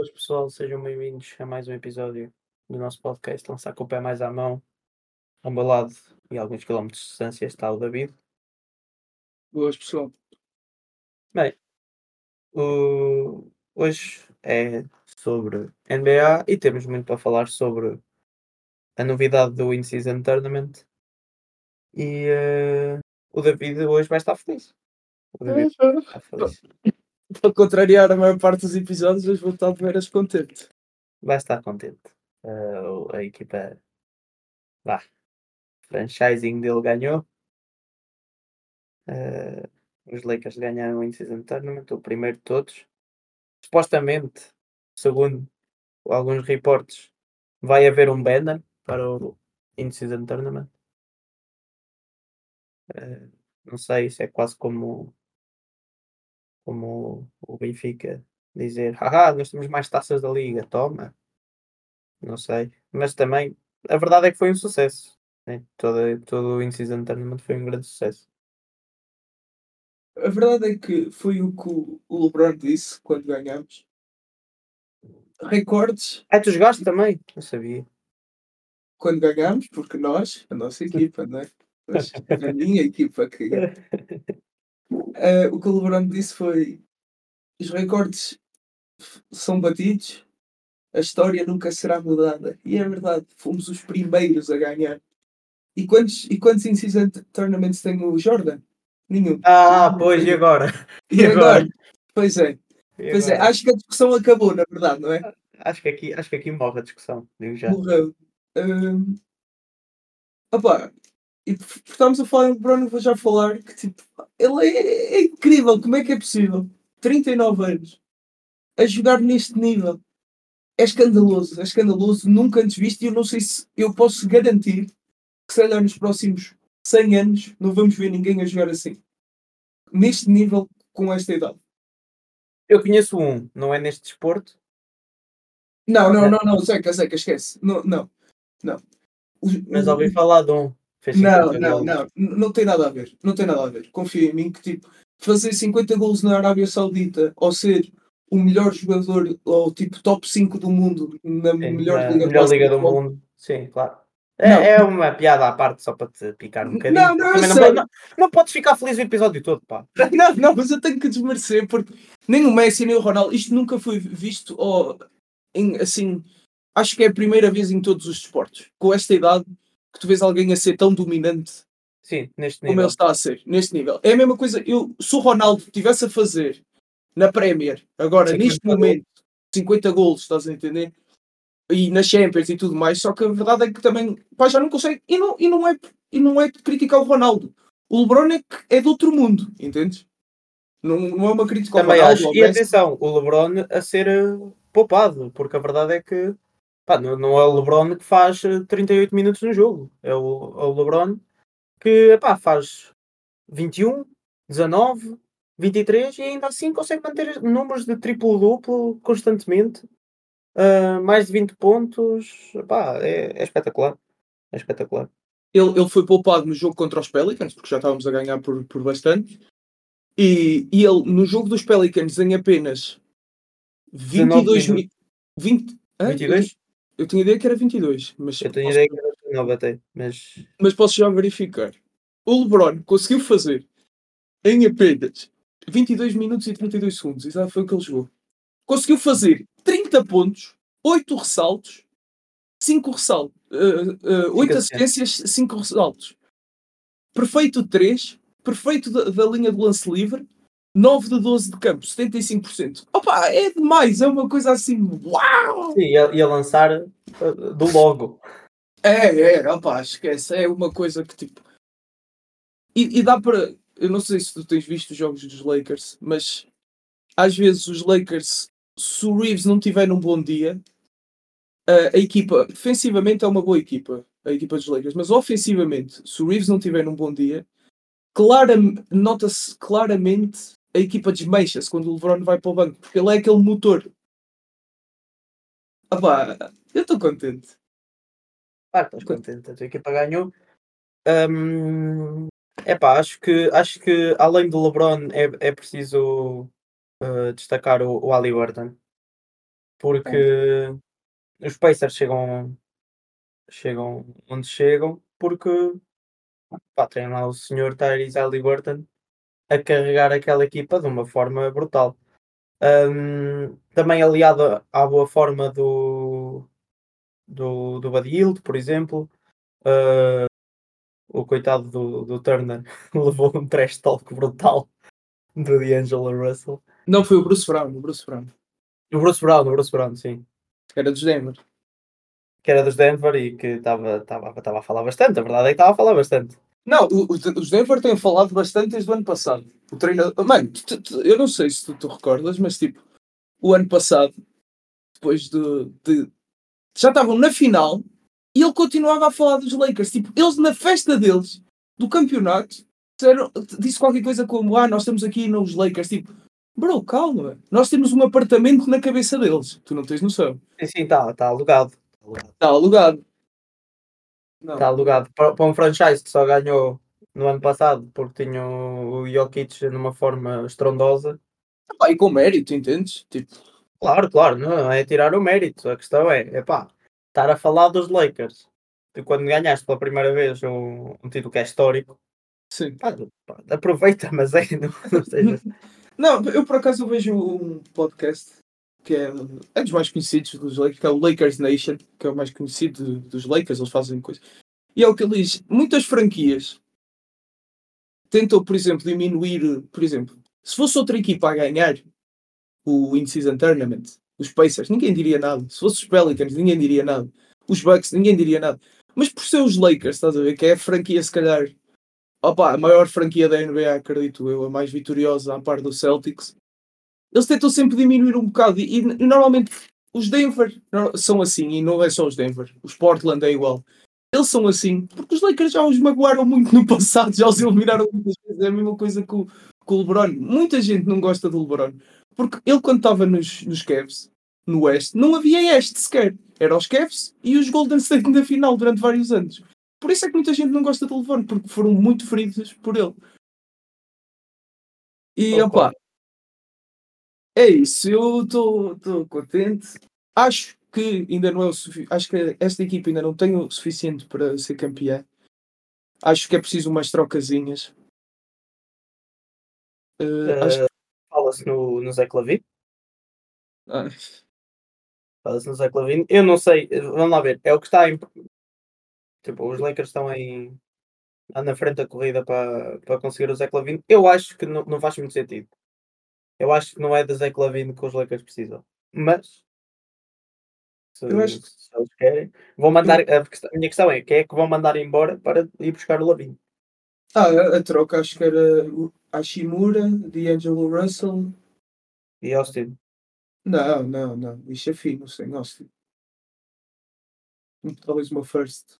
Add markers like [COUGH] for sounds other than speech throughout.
Boas pessoal, sejam bem-vindos a mais um episódio do nosso podcast Lançar com o Pé Mais à Mão. Ao meu lado e alguns quilómetros de distância está o David. Boas, pessoal. Bem, o- hoje é sobre NBA e temos muito para falar sobre a novidade do In-Season Tournament. E eh, o David hoje vai estar feliz. O David está feliz. [LAUGHS] Para contrariar a maior parte dos episódios, hoje vou estar de veras contente. Vai estar contente. O- a equipa, vá, franchising dele ganhou. Eh, os Lakers ganharam o In-Season Tournament, o primeiro de todos. Supostamente, segundo alguns reportes, vai haver um banner para o In-Season Tournament. Eh, não sei, isso é quase como, como o Benfica dizer: haha, nós temos mais taças da liga, toma. Não sei, mas também a verdade é que foi um sucesso. né? Todo, todo o In-Season Tournament foi um grande sucesso. A verdade é que foi o que o LeBron disse quando ganhamos. Recordes Ah, tu jogaste também? Não sabia. quando ganhamos, porque nós, a nossa equipa, não é? [LAUGHS] Mas a minha equipa que [LAUGHS] Eh, o que o LeBron disse foi: os recordes são batidos, a história nunca será mudada. E é verdade, fomos os primeiros a ganhar. E quantos, e quantos in-season tournaments tem o Jordan? Nenhum. Ah, pois, e agora? E agora? Pois é, E pois é, agora? acho que a discussão acabou, na verdade, não é? Acho que aqui, acho que aqui morre a discussão. Digo já. Morreu. Hum, opá, e estarmos a falar em LeBron, vou já falar que tipo, ele é, é incrível, como é que é possível? 39 anos a jogar neste nível. É escandaloso, é escandaloso, nunca antes visto, e eu não sei se eu posso garantir que se calhar nos próximos 100 anos não vamos ver ninguém a jogar assim. Neste nível, com esta idade. Eu conheço um, não é neste desporto. Não, não, É. não, não, Zeca, Zeca, esquece. Não, não, não. Mas ouvi falar de um. Não, 50 não, não, não tem nada a ver. Não tem nada a ver. Confia em mim que tipo, fazer 50 gols na Arábia Saudita ou ser o melhor jogador ou tipo top 5 do mundo na Sim, melhor na liga, melhor liga do basquetebol. mundo. Sim, claro. Não. É, é uma piada à parte só para te picar um bocadinho. Não, não, não, pode- não, não podes ficar feliz o episódio todo, pá. [LAUGHS] Não, não, mas eu tenho que desmerecer porque nem o Messi nem o Ronaldo, isto nunca foi visto ou em, assim. Acho que é a primeira vez em todos os desportos, com esta idade, que tu vês alguém a ser tão dominante Sim, neste como nível. ele está a ser, neste nível. É a mesma coisa, eu, se o Ronaldo estivesse a fazer na Premier, agora, 50 neste momento, 50 golos, estás a entender? E na Champions e tudo mais, só que a verdade é que também, pá, já não consegue, e não, e não, é, e não é criticar o Ronaldo. O LeBron é, que é de outro mundo, entendes? Não, não é uma crítica ao Também Ronaldo. acho. E atenção, o LeBron a ser eh, poupado, porque a verdade é que pá, não, não é o LeBron que faz eh, 38 minutos no jogo. É o, é o LeBron que faz 21, 19, 23 e ainda assim consegue manter números de triplo-duplo constantemente. Ah, mais de 20 pontos. É, é espetacular. É espetacular. ele, ele foi poupado no jogo contra os Pelicans, porque já estávamos a ganhar por, por bastante. E, e ele, no jogo dos Pelicans, em apenas 22 19 mi- 20, hã? 22? Eu tinha ideia que era 22, mas, Eu tenho posso, ideia que era 19 até, mas mas posso já verificar. O LeBron conseguiu fazer em apenas 22 minutos e 32 segundos, exato foi o que ele jogou. Conseguiu fazer 30 pontos, 8 ressaltos, 5 ressaltos, 8 assistências. assistências, 5 ressaltos. Perfeito 3, perfeito da, da linha do lance livre, 9 de 12 de campo, 75%. Opa, é demais, é uma coisa assim, uau! sim, ia, lançar ah, do logo. É, é, opá, esquece, é uma coisa que tipo. E, e dá para. Eu não sei se tu tens visto os jogos dos Lakers, mas às vezes os Lakers, se o Reeves não tiver num bom dia, a, a equipa, defensivamente é uma boa equipa, a equipa dos Lakers, mas ofensivamente, se o Reeves não tiver num bom dia, claram, nota-se claramente a equipa desmancha-se quando o LeBron vai para o banco, porque ele é aquele motor. Opá, eu estou contente. Ah, estás contente, a tua equipa ganhou. Hum, epá, acho que, acho que além do LeBron é, é preciso uh, destacar o, o Halliburton. Porque os Pacers chegam, chegam onde chegam porque pá, tem lá o senhor Tyrese Halliburton a carregar aquela equipa de uma forma brutal. Um, também aliado à boa forma do, do, do Buddy Hield, por exemplo. Uh, o coitado do, do Turner [LAUGHS] levou um trash talk brutal do D'Angelo Russell. Não, foi o Bruce Brown, o Bruce Brown. O Bruce Brown, o Bruce Brown, sim. Que era dos Denver. Que era dos Denver e que estava a falar bastante. A verdade é que estava a falar bastante. Não, os Denver têm falado bastante desde o ano passado. O treinador. Mano, tu, tu, eu não sei se tu te recordas, mas tipo, o ano passado, depois de, de. Já estavam na final e ele continuava a falar dos Lakers. Tipo, eles na festa deles, do campeonato, disseram, disse qualquer coisa como: Ah, nós estamos aqui nos Lakers. Tipo, bro, calma. Nós temos um apartamento na cabeça deles. Tu não tens noção. Sim, sim, está tá alugado. Está alugado. Está alugado para, para um franchise que só ganhou no ano passado porque tinha o Jokic numa forma estrondosa. Ah, e com mérito, entendes? Tipo... Claro, claro, não é tirar o mérito. A questão é, é pá, estar a falar dos Lakers de quando ganhaste pela primeira vez um, um título que é histórico. Sim. Pá, pá, aproveita, mas é, [LAUGHS] não, não seja. [LAUGHS] não, eu por acaso vejo um podcast que é, é dos mais conhecidos dos Lakers, que é o Lakers Nation, que é o mais conhecido dos Lakers, eles fazem coisas. E é o que ele diz: muitas franquias tentam, por exemplo, diminuir, por exemplo, se fosse outra equipa a ganhar o In-Season Tournament, os Pacers, ninguém diria nada. Se fosse os Pelicans, ninguém diria nada. Os Bucks, ninguém diria nada. Mas por ser os Lakers, estás a ver, que é a franquia, se calhar, opa, a maior franquia da NBA, acredito eu, a mais vitoriosa, à par do Celtics, eles tentam sempre diminuir um bocado. E, e, normalmente os Denver são assim, e não é só os Denver, os Portland é igual. Eles são assim, porque os Lakers já os magoaram muito no [LAUGHS] passado, já os eliminaram muitas vezes. É a mesma coisa com, com o LeBron. Muita gente não gosta do LeBron, porque ele, quando estava nos, nos Cavs, no Oeste, não havia este sequer. Era os Cavs e os Golden State na final durante vários anos. Por isso é que muita gente não gosta do LeBron, porque foram muito feridos por ele. E, opa, é isso, eu estou contente. Acho que ainda não é o suficiente. Acho que esta equipa ainda não tem o suficiente para ser campeã. Acho que é preciso umas trocazinhas. Uh, uh, acho. Fala-se no, no Zé Clavin. Ah. Fala-se no Zé Clavin. Eu não sei, vamos lá ver. É o que está em. Tipo, os Lakers estão em. na frente da corrida para, para conseguir o Zé Clavin. Eu acho que não, não faz muito sentido. Eu acho que não é da Zé Clavin que os Lakers precisam. Mas se, acho... se eles querem, vão mandar. A, a minha questão é quem é que vão mandar embora para ir buscar o Lavin? Ah, a, a, troca acho que era Hashimura, D'Angelo Russell e Austin. Não, não, não. Isso é fino sem Austin. Talvez uma first.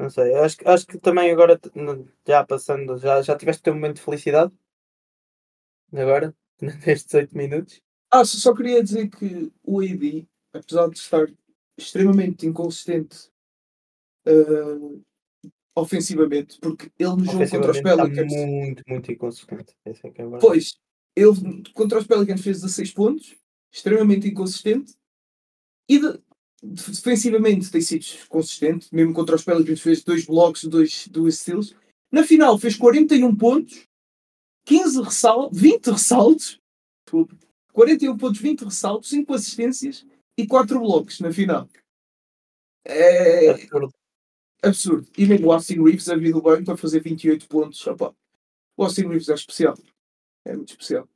Não sei, acho, acho que também agora, já passando, já, já tiveste o teu momento de felicidade? Agora, [LAUGHS] nestes 8 minutos? Ah, só queria dizer que o AD, apesar de estar extremamente inconsistente uh, ofensivamente, porque ele no jogo contra os Pelicans. Está muito, muito inconsistente. É é pois, ele contra os Pelicans fez 16 pontos, extremamente inconsistente, e de, defensivamente tem sido consistente, mesmo contra os Pelicans fez dois blocos, dois, dois steals. Na final fez 41 pontos, 15 ressaltos, 20 ressaltos, 41 pontos, 20 ressaltos, 5 assistências e 4 blocos na final. É absurdo. absurdo. E mesmo o Austin Reeves a vir do banco para fazer 28 pontos. Opa. O Austin Reeves é especial. É muito especial.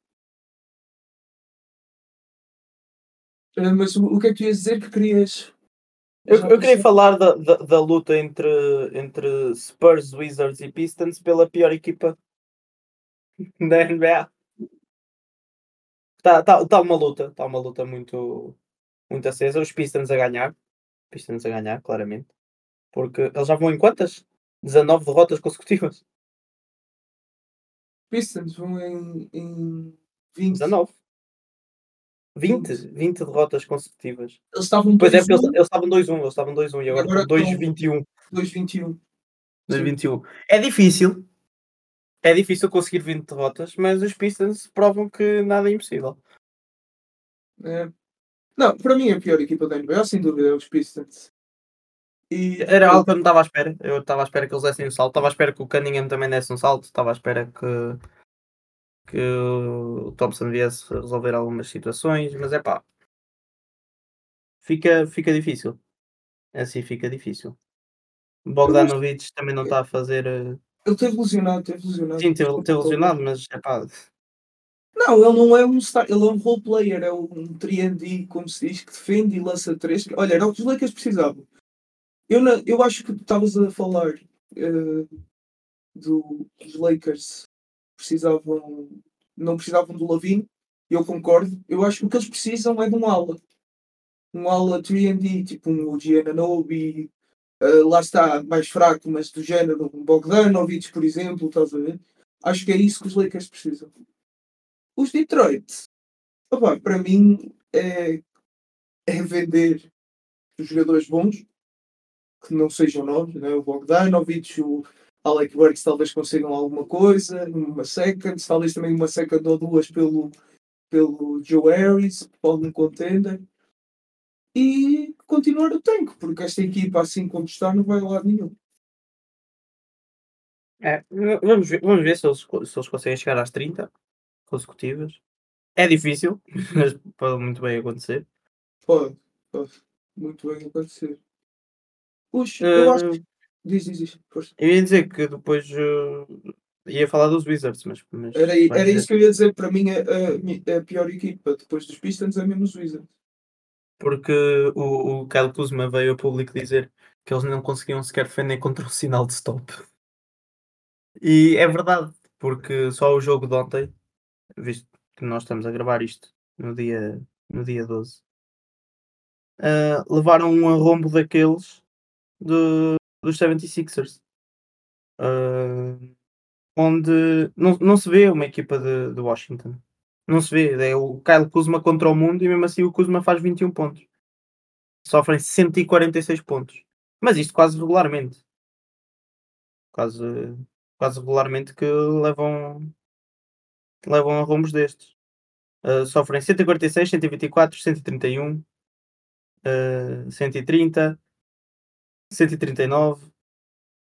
Uh, mas o, o, que é que tu ias dizer que querias? Eu, eu queria falar da, da, da, luta entre, entre Spurs, Wizards e Pistons pela pior equipa [LAUGHS] da NBA. Está tá, tá uma luta, está uma luta muito, muito acesa. Os Pistons a ganhar, Pistons a ganhar, claramente, porque eles já vão em quantas? 19 derrotas consecutivas. Pistons vão em, em 20. 19. 20, 20 derrotas consecutivas. Eles estavam 2-1. Pois é, porque eles, eles estavam 2-1, eles estavam 2-1 e agora, agora estão 2-21. 2-21. 2-21. É difícil. É difícil conseguir 20 derrotas, mas os Pistons provam que nada é impossível. É. Não, para mim a pior equipa da NBA, sem dúvida, é os Pistons. E, Era algo que eu não estava à espera. Eu estava à espera que eles dessem um salto. Estava à espera que o Cunningham também desse um salto. Estava à espera que, que o Thompson viesse resolver algumas situações. Mas é pá. Fica, fica difícil. Assim fica difícil. Bogdanovic também não está a fazer. Eh, ele teve lesionado, teve lesionado. Sim, teve, teve lesionado, mas é pá. Não, ele não é um star, ele é um role player, é um 3D, como se diz, que defende e lança 3. Olha, era o que os Lakers precisavam. Eu, na, eu acho que estavas a falar uh, do, dos Lakers precisavam, não precisavam do Lavine, eu concordo. Eu acho que o que eles precisam é de um ala. Um ala 3D, tipo um Giananobi, uh, lá está, mais fraco, mas do género, um Bogdanovich, por exemplo, estás a ver? Acho que é isso que os Lakers precisam. Os Detroit, opa, para mim, é, é vender os jogadores bons, que não sejam novos, né? o Bogdanovich, o Alec Burks talvez consigam alguma coisa, uma second, talvez também uma second ou duas pelo, pelo Joe Harris, pode um contender. E continuar o tanque, porque esta equipa, assim como está, não vai a lado nenhum. É, vamos ver, vamos ver se, eles, se eles conseguem chegar às 30 consecutivas. É difícil, [LAUGHS] mas pode muito bem acontecer. Pode, pode muito bem acontecer. Puxa, uh, eu acho que... Diz, diz, diz. Eu ia dizer que depois uh, ia falar dos Wizards, mas. mas era era isso que eu ia dizer. Para mim, a, a, a, pior equipa depois dos Pistons é mesmo os Wizards. Porque o, o Kyle Kuzma veio a público dizer que eles não conseguiam sequer defender contra o sinal de stop. E é verdade, porque só o jogo de ontem visto que nós estamos a gravar isto no dia, no dia 12, uh, levaram um arrombo daqueles do, dos 76ers. Uh, onde não, não se vê uma equipa de, de Washington. Não se vê. É o Kyle Kuzma contra o mundo e mesmo assim o Kuzma faz 21 pontos. Sofrem 146 pontos. Mas isto quase regularmente. Quase, quase regularmente que levam levam a rumos destes. Uh, sofrem 146, 124, 131, uh, 130, 139.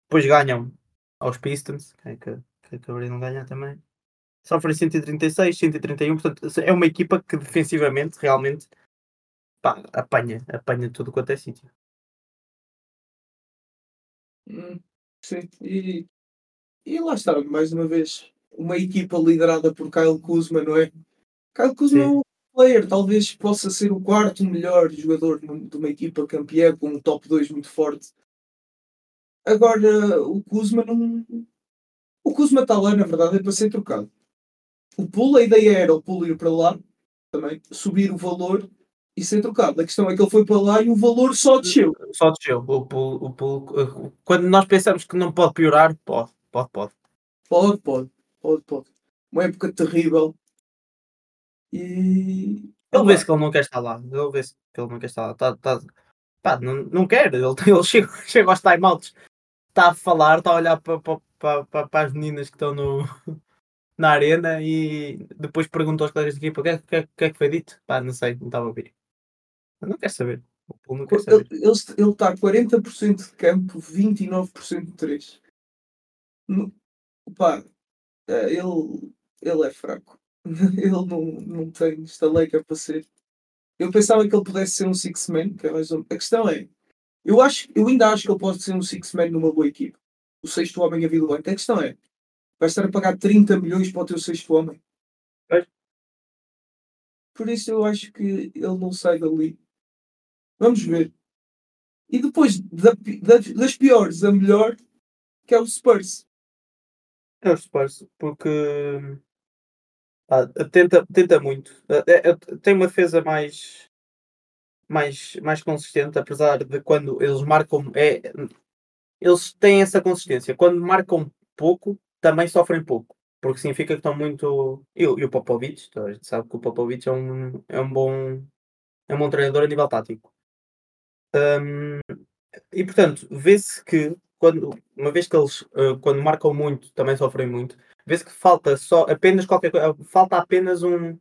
Depois ganham aos Pistons, que é que, que acabariam de ganhar também. Sofrem 136, 131. Portanto, é uma equipa que defensivamente realmente pá, apanha, apanha tudo quanto é sítio. Hum, sim, e, e lá está, mais uma vez, uma equipa liderada por Kyle Kuzma, não é? Kyle Kuzma é um player, talvez possa ser o quarto melhor jogador de uma equipa campeã com um top 2 muito forte. Agora, o Kuzma não. O Kuzma está lá, na verdade, é para ser trocado. O pulo, a ideia era o pulo ir para lá, também, subir o valor e ser trocado. A questão é que ele foi para lá e o valor só desceu. Só desceu. O pulo, o pulo, quando nós pensamos que não pode piorar, pode, pode, pode. Pode, pode pode, pode. Uma época terrível. E. Ele vê-se que ele não quer estar lá. Ele vê-se que ele não quer estar lá. Tá, tá... Pá, não, não quer. Ele, [LAUGHS] ele chega, chega aos timeouts, está a falar, está a olhar para, para, para, para as meninas que estão no, [LAUGHS] na arena e depois pergunta aos colegas de equipa o que, é, que, que é que foi dito. Pá, não sei, não estava a ouvir. Eu não quer saber. Não quer saber. Ele, está a 40% de campo, 29% de 3. Pá, é, ele, ele é fraco. [LAUGHS] ele não, não tem estaleca para ser. Eu pensava que ele pudesse ser um six-man, que é mais um... A questão é, eu, acho, eu ainda acho que ele pode ser um six-man numa boa equipe. O sexto homem a vir do banco. A questão é, vai estar a pagar 30 milhões para o teu sexto homem. É. Por isso eu acho que ele não sai dali. Vamos ver. E depois, da, da, das piores a melhor, que é o Spurs. É o Spurs, porque ah, tenta, tenta muito. É, é, tem uma defesa mais, mais, mais consistente, apesar de quando eles marcam. É, eles têm essa consistência. Quando marcam pouco, também sofrem pouco. Porque significa que estão muito. E, e o Popovich, a gente sabe que o Popovich é um, é um bom é um bom treinador a nível tático. Um, e portanto, vê-se que quando, uma vez que eles, uh, quando marcam muito, também sofrem muito, vê-se que falta só apenas qualquer coisa, falta apenas um,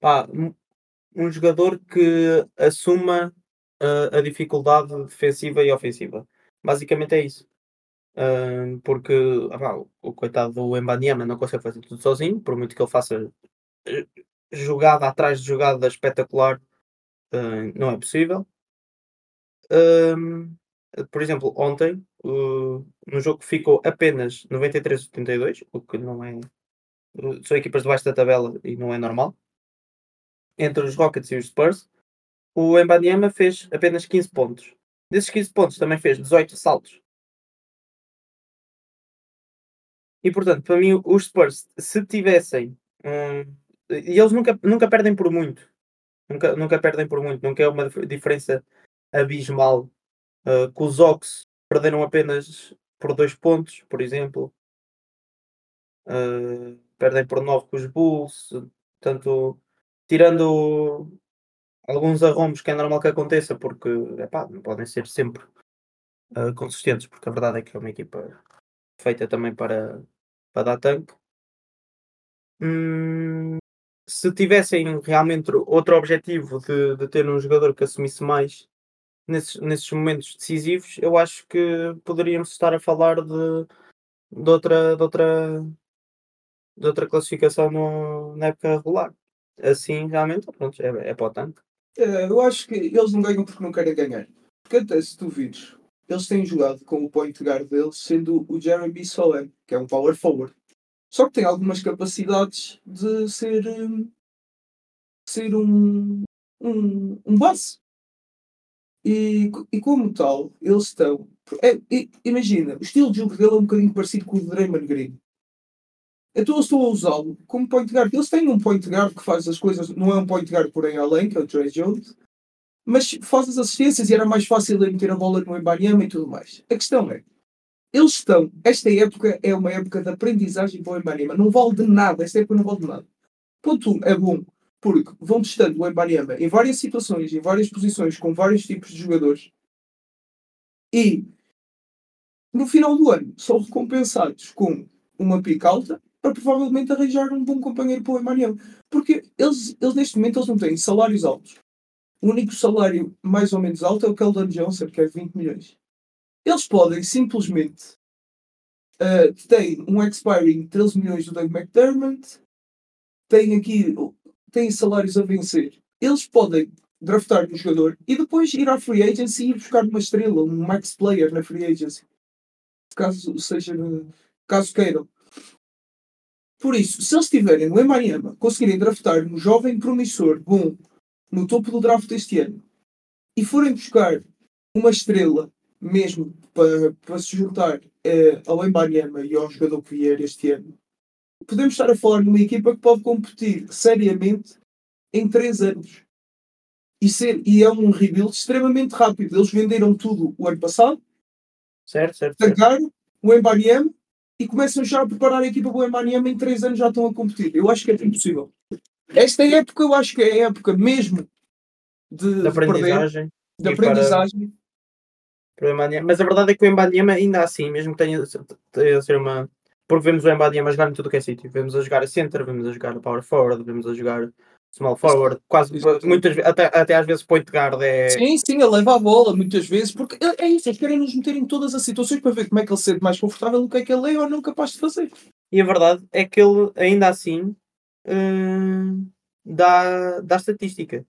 pá, um jogador que assuma uh, a dificuldade defensiva e ofensiva. Basicamente é isso. Uh, porque ah, o coitado do Embanyama não consegue fazer tudo sozinho, por muito que ele faça eh, jogada atrás de jogada espetacular, uh, não é possível. por exemplo, ontem, no jogo que ficou apenas 93-82, o que não é. São equipas debaixo da tabela e não é normal. Entre os Rockets e os Spurs, o Embanyama fez apenas 15 pontos. Desses 15 pontos também fez 18 saltos. E portanto, para mim, os Spurs, se tivessem. Hum, e eles nunca, nunca perdem por muito. Nunca, nunca perdem por muito. Nunca é uma diferença abismal. Uh, que os Ox perderam apenas por 2 pontos, por exemplo. Uh, perdem por 9 com os Bulls. Portanto, tirando alguns arrombos que é normal que aconteça, porque epá, não podem ser sempre uh, consistentes, porque a verdade é que é uma equipa feita também para, para dar tanque. Hum, se tivessem realmente outro objetivo de, de ter um jogador que assumisse mais nesses, nesses momentos decisivos, eu acho que poderíamos estar a falar de, de outra de outra de outra classificação no, na época regular. Assim, realmente, pronto, é, é para o tanque. É, eu acho que eles não ganham porque não querem ganhar. Porque até se tu vires, eles têm jogado com o point guard deles sendo o Jeremy Sohan, que é um power forward. Só que tem algumas capacidades de ser, hum, ser um, um, um base. E, e como tal, eles estão. É, imagina, o estilo de jogo dele é um bocadinho parecido com o de Draymond Green. Então eu estou a usá-lo como point guard. Eles têm um point guard que faz as coisas, não é um point guard porém além, que é o Trey Jones, mas faz as assistências e era mais fácil ele meter a bola no Embanyama e tudo mais. A questão é, eles estão, esta época é uma época de aprendizagem para o Embanyama, não vale de nada, esta época não vale de nada. Ponto 1, um, é bom, porque vão testando o Embanyama em várias situações, em várias posições, com vários tipos de jogadores, e no final do ano são recompensados com uma pica alta para provavelmente arranjar um bom companheiro para o Emmanuel. Porque eles, eles neste momento eles não têm salários altos. O único salário mais ou menos alto é o Keldon Johnson, que é 20 milhões. Eles podem simplesmente uh, têm um expiring de 13 milhões do Doug McDermott, têm aqui têm salários a vencer. Eles podem draftar um jogador e depois ir à free agency e ir buscar uma estrela, um max player na free agency. Caso seja caso queiram. Por isso, se eles estiverem no Miami, conseguirem draftar um jovem promissor bom no topo do draft deste ano e forem buscar uma estrela mesmo para, para se juntar uh, ao Embanyama e ao jogador que vier este ano, podemos estar a falar de uma equipa que pode competir seriamente em 3 anos. E, ser, e é um rebuild extremamente rápido. Eles venderam tudo o ano passado, certo, certo, tancaram o Embanyama e começam já a preparar a equipa boa Embanyama em 3 anos já estão a competir. Eu acho que é impossível. Esta época eu acho que é a época mesmo de, de aprendizagem. De, aprendizagem. Para, para Mas a verdade é que o Embanyama ainda assim, mesmo que tenha, tenha ser uma. Porque vemos o Embanyama jogar em tudo que é sítio. Vemos a jogar a center, vemos a jogar a power forward, vemos a jogar small forward, quase muitas até, até às vezes point guard é. Sim, sim, ele leva a bola muitas vezes, porque é, é isso, eles querem nos meter em todas as situações para ver como é que ele se sente mais confortável do que é que ele é ou não capaz de fazer. E a verdade é que ele ainda assim hum, dá, dá estatística.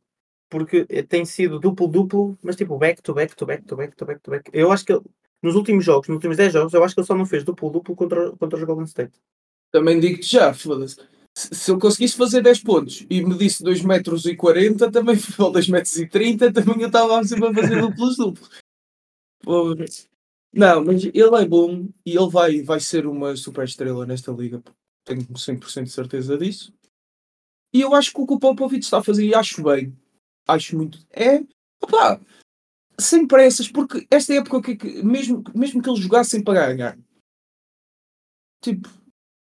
Porque tem sido duplo-duplo, mas tipo back to back to back to back to back to back. Eu acho que ele, nos últimos jogos, nos últimos 10 jogos, eu acho que ele só não fez duplo-duplo contra, contra os Golden State. Também digo-te já, foda-se se eu conseguisse fazer 10 pontos e me disse 2 metros e 40 também, ou 2 metros e 30 [LAUGHS] também eu estava sempre a fazer duplos duplos. Não, mas ele é bom e ele vai, vai ser uma super estrela nesta liga. Tenho 100% de certeza disso. E eu acho que o que o Popovich está a fazer, e acho bem, acho muito, é, opá, sem pressas, porque esta época, que, mesmo, mesmo que eles jogassem para ganhar, tipo,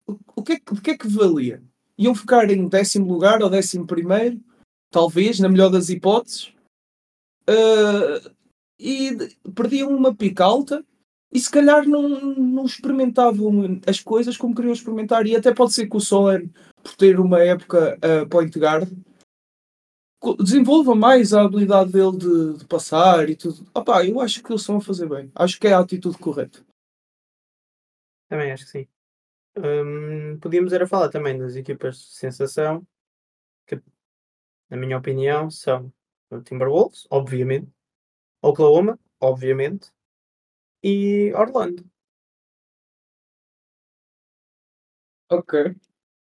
o que, é, o que é que valia? Iam ficar em décimo lugar ou décimo primeiro, talvez, na melhor das hipóteses, uh, e perdiam uma pica alta e se calhar não, não experimentavam as coisas como queriam experimentar. E até pode ser que o Solan, por ter uma época uh, point guard, desenvolva mais a habilidade dele de, de passar e tudo. Opá, eu acho que eles estão a fazer bem. Acho que é a atitude correta. Também acho que sim. Hum, podíamos era falar também das equipas de sensação, que, na minha opinião, são o Timberwolves, obviamente, Oklahoma, obviamente, e Orlando. Ok.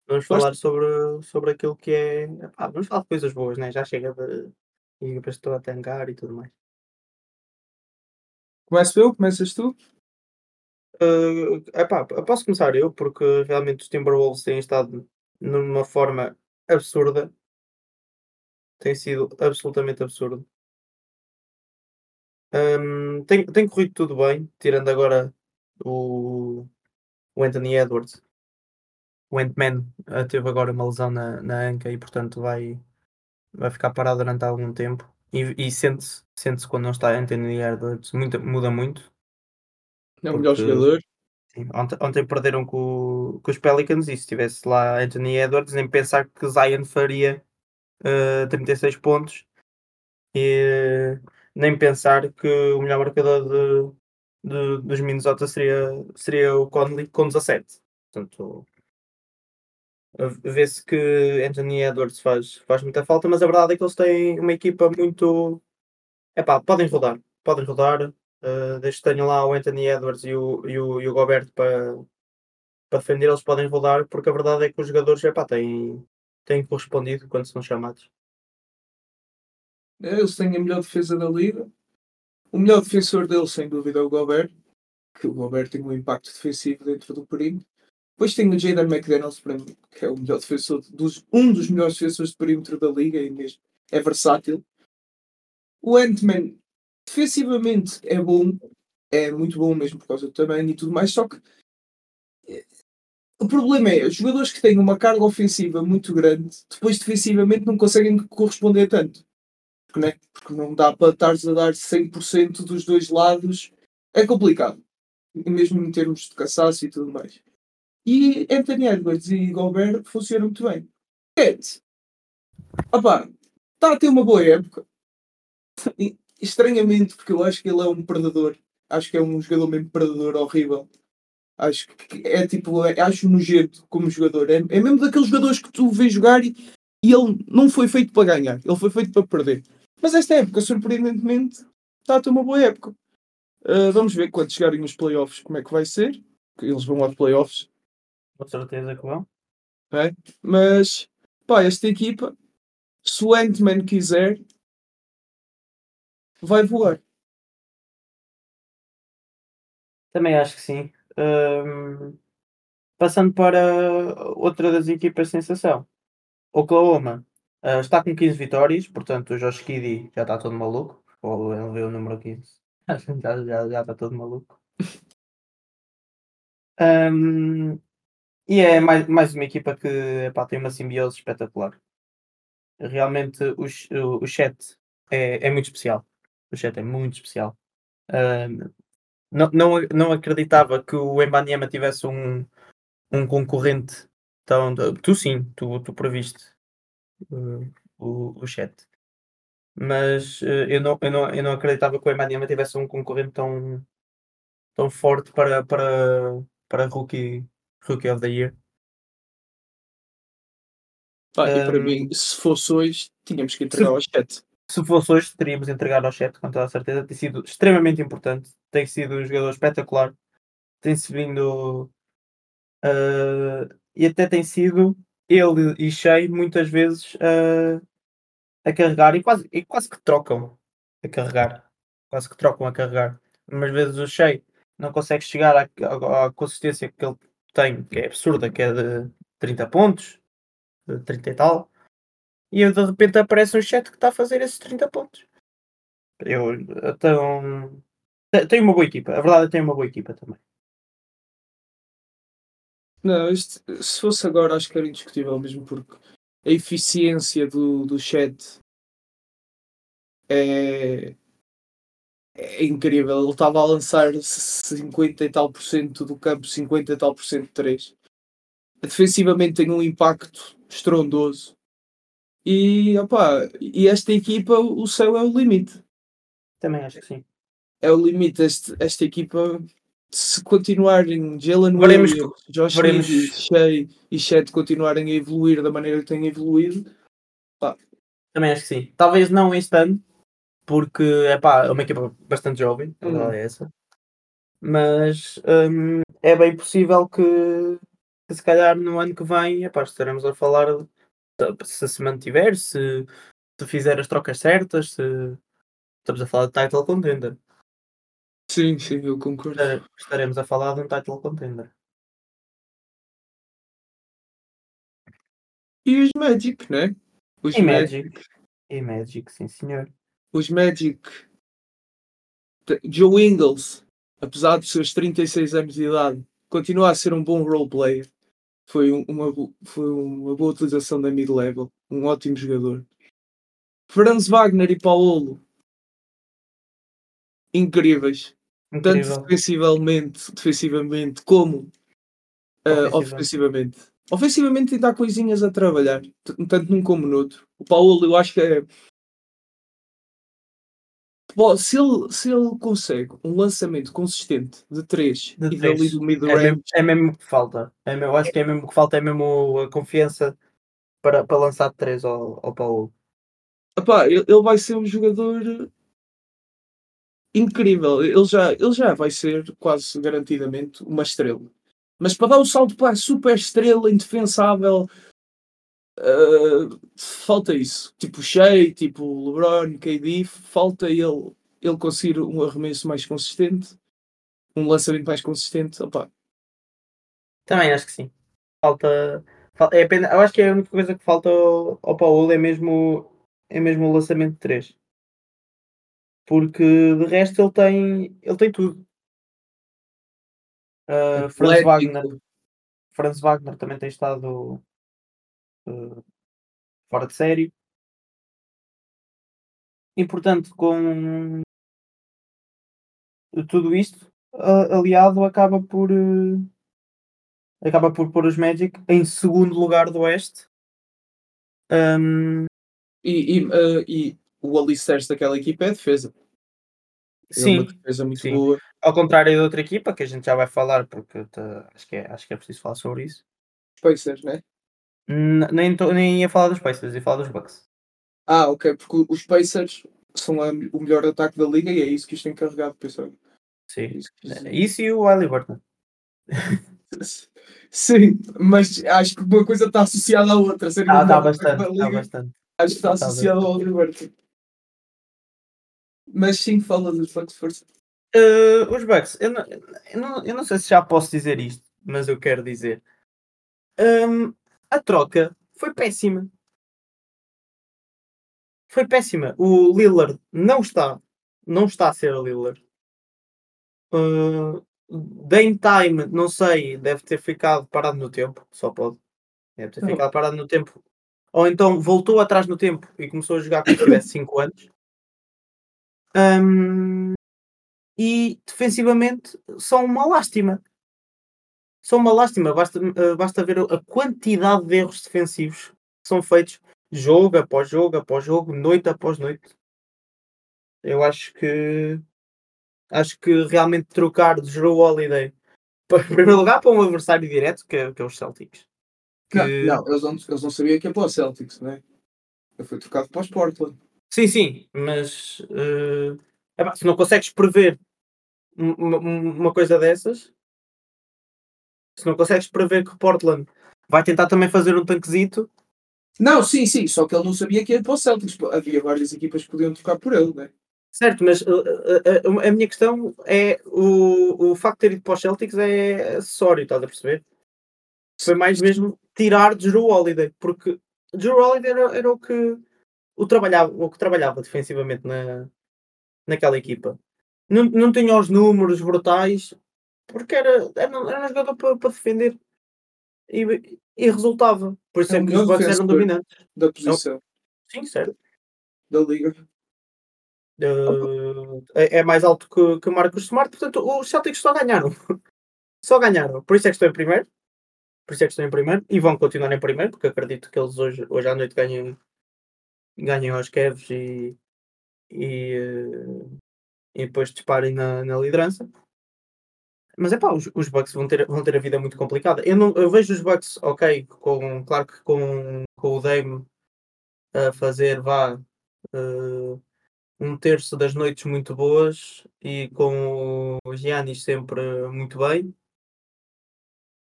Vamos Gosto. falar sobre, sobre aquilo que é. epá, vamos falar de coisas boas, né? Já chega de equipas que estão a tancar e tudo mais. Começo eu? Começas tu? Uh, epá, posso começar eu, porque realmente os Timberwolves têm estado numa forma absurda. Tem sido absolutamente absurdo. Um, tem, tem corrido tudo bem, tirando agora o, o Anthony Edwards. O Ant-Man uh, teve agora uma lesão na, na anca e, portanto, vai, vai ficar parado durante algum tempo. E, e sente-se sente quando não está Anthony Edwards, muito, muda muito. É o melhor jogador. Sim, Ontem, ontem perderam com, com os Pelicans e se tivesse lá Anthony Edwards, nem pensar que Zion faria uh, 36 pontos e nem pensar que o melhor marcador de, de- dos Minnesota seria, seria o Conley com 17. Portanto, a- vê-se que Anthony Edwards faz, faz muita falta, mas a verdade é que eles têm uma equipa muito. Epá, podem rodar, podem rodar. Uh, desde que tenham lá o Anthony Edwards e o, e o, e o Gobert para, para defender, eles podem rodar, porque a verdade é que os jogadores epá, têm, têm correspondido quando são chamados. Eles têm a melhor defesa da liga. O melhor defensor deles, sem dúvida, é o Gobert. Que o Gobert tem um impacto defensivo dentro do perímetro. Depois tem o Jaden McDaniels, que é o melhor defensor, dos, um dos melhores defensores de perímetro da liga e mesmo é versátil. O Ant-Man, defensivamente, é bom. É muito bom mesmo por causa do tamanho e tudo mais. Só que eh, o problema é, os jogadores que têm uma carga ofensiva muito grande, depois defensivamente não conseguem corresponder tanto porque, né? porque não dá para estares a dar 100% dos dois lados. É complicado, mesmo em termos de cansaço e tudo mais. E Anthony Edwards e Gobert funcionam muito bem. Opá, está a ter uma boa época. Estranhamente, porque eu acho que ele é um predador. Acho que é um jogador mesmo predador horrível. Acho que é tipo, é- acho nojento como jogador. É, é mesmo daqueles jogadores que tu vês jogar e, e ele não foi feito para ganhar, ele foi feito para perder. Mas esta época, surpreendentemente, está a ter uma boa época. Uh, vamos ver quando chegarem os playoffs como é que vai ser. Eles vão aos playoffs. Com certeza que vão. Mas, pá, esta equipa, se o Ant-Man quiser, vai voar. Também acho que sim. Hum, passando para outra das equipas sensação. Oklahoma ah, está com 15 vitórias, portanto o Josh Giddy já está todo maluco. Ou ele vê o número 15. [LAUGHS] já, já, já está todo maluco. Hum, e é mais, mais uma equipa que epá, tem uma simbiose espetacular. Realmente o, o, o chat é, é muito especial. O chat é muito especial. Hum, não, não, não acreditava que o Embanyama tivesse um, um concorrente tão. Tu sim, tu, tu previste uh, o, o chat. Mas uh, eu, não, eu, não, eu não acreditava que o Embanyama tivesse um concorrente tão, tão forte para, para, para rookie, rookie of the Year. Pá, e para Um, mim, se fosse hoje, tínhamos que entregar ao chat. Se fosse hoje, teríamos entregado ao chat, com toda a certeza. Tem sido extremamente importante. Tem sido um jogador espetacular. Tem-se vindo. uh, e até tem sido ele e Shea muitas vezes uh, a carregar e quase, e quase que trocam a carregar. Quase que trocam a carregar. Umas vezes o Shea não consegue chegar à, à- à consistência que ele tem, que é absurda, que é de 30 pontos, de 30 e tal. E eu, de repente aparece um chat que está a fazer esses 30 pontos. Eu então te- tenho uma boa equipa. A verdade é que tenho uma boa equipa também. Não, este, se fosse agora, acho que era indiscutível mesmo, porque a eficiência do, do chat é, é incrível. Ele estava a lançar 50 e tal por cento do campo, 50 e tal por cento de 3. Defensivamente tem um impacto estrondoso. E, opa, e esta equipa, o céu é o limite. Também acho que sim. É o limite. Este, esta equipa, se continuarem Jalen Williams, Josh veremos- Shea e Chet continuarem a evoluir da maneira que têm evoluído, Também acho que sim. Talvez não este ano, porque epá, é uma equipa bastante jovem, a verdade Hum. é essa. Mas hum, é bem possível que, que se calhar no ano que vem epá, estaremos a falar de- se se mantiver, se, se fizer as trocas certas, se estamos a falar de title contender. sim, sim, eu concordo. Estar- Estaremos a falar de um title contender. E os Magic, né? Os E Magic. E Magic, sim senhor. os Magic, Joe Ingles, apesar de seus 36 anos de idade, continua a ser um bom role player. Foi, um- uma, foi uma boa utilização da mid-level, um ótimo jogador. Franz Wagner e Paolo, incríveis, tanto Incrível. defensivamente, defensivamente como Ofensiva. ofensivamente. Ofensivamente ainda há coisinhas a trabalhar, tanto num como no outro. O Paulo, eu acho que é. Pô, Se ele, se ele consegue um lançamento consistente de 3 De e dali três. do É mid-range, mesmo, é mesmo que falta. É mesmo- eu acho que é mesmo que falta, é mesmo a confiança para, para lançar de 3 ao, ao Paulo. epá, ele, ele vai ser um jogador incrível. Ele já, ele já vai ser quase garantidamente uma estrela. Mas para dar o salto para a super estrela indefensável, ah, falta isso. Tipo Shea, tipo LeBron, KD, falta ele, ele conseguir um arremesso mais consistente, um lançamento mais consistente. Opá, Também acho que sim. Falta. fal- É apenas, eu acho que é a única coisa que falta ao, ao Paulo é mesmo, é mesmo o lançamento de 3. Porque de resto ele tem, ele tem tudo. Uh, Franz. Wagner, Franz Wagner também tem estado uh, fora de série. E portanto, com tudo isto, aliado acaba por uh, acaba por pôr os Magic em segundo lugar do Oeste. Um, E, e, ah, e o alicerce daquela equipa é a defesa. É uma sim, defesa muito sim. boa. ao contrário de outra equipa, que a gente já vai falar, porque acho, que é, acho que é preciso falar sobre isso. Pacers, né? Nem, tô- nem ia falar dos Pacers, ia falar dos Bucks. Ah, ok, porque os Pacers são a- o melhor ataque da liga e é isso que isto tem carregado, pessoal. Sim. É isso quis dizer. Isso e o Halliburton. [LAUGHS] Sim, mas acho que uma coisa está associada à outra. Ser Ah, da bastante, liga, bastante. Acho que está Tá associado ao Halliburton. Mas sim, fala dos Bucks força. Uh, os Bucks, eu não, eu, não, eu não sei se já posso dizer isto, mas eu quero dizer. Um, a troca foi péssima. Foi péssima. O Lillard não está, não está a ser o Lillard. Uh, Dame Time, não sei, deve ter ficado parado no tempo, só pode. Deve ter ficado parado no tempo. Ou então voltou atrás no tempo e começou a jogar como se tivesse 5 anos. Um, e defensivamente são uma lástima. São uma lástima. Basta, eh, basta ver a quantidade de erros defensivos que são feitos jogo após jogo após jogo, noite após noite. Eu acho que acho que realmente trocar de Drew Holiday [LAUGHS] para, em primeiro lugar para um adversário direto que é, que é os Celtics. Que- Não, não, eles não, eles não sabiam que ia para o Celtics, né? Ele foi trocado para os Portland. Sim, sim, mas epá, se não consegues prever um- uma, uma coisa dessas, se não consegues prever que Portland vai tentar também fazer um tanquezito, Não, sim, sim, só que ele não sabia que ia para o Celtics. Havia várias equipas que podiam trocar por ele, né? certo, mas eh, eh, a, a minha questão é o, o facto de ter ido para os Celtics é acessório, estás a perceber? Foi mais mesmo tirar de Drew Holiday, porque Drew Holiday era, era o que o, trabalhava, o que trabalhava defensivamente na, naquela equipa. Não, não tinha os números brutais, porque era, era, era um jogador para, para defender e, e resultava. Por isso É é, que os Bucks eram dominantes. Da posição, Sim, certo. da liga. Uh, é, é mais alto que, que o Marcos Smart, portanto os Celtics só ganharam. [LAUGHS] só ganharam. Por isso é que estão em primeiro. Por isso é que estão em primeiro e vão continuar em primeiro, porque acredito que eles hoje, hoje à noite ganhem ganhem aos Cavs e, e, uh, e depois disparem na, na liderança. Mas é pá, os, os Bucks vão ter, vão ter a vida muito complicada. Eu, não, eu vejo os Bucks, ok, com, claro que com, com o Dame a fazer, vá, uh, um terço das noites muito boas e com o Giannis sempre muito bem.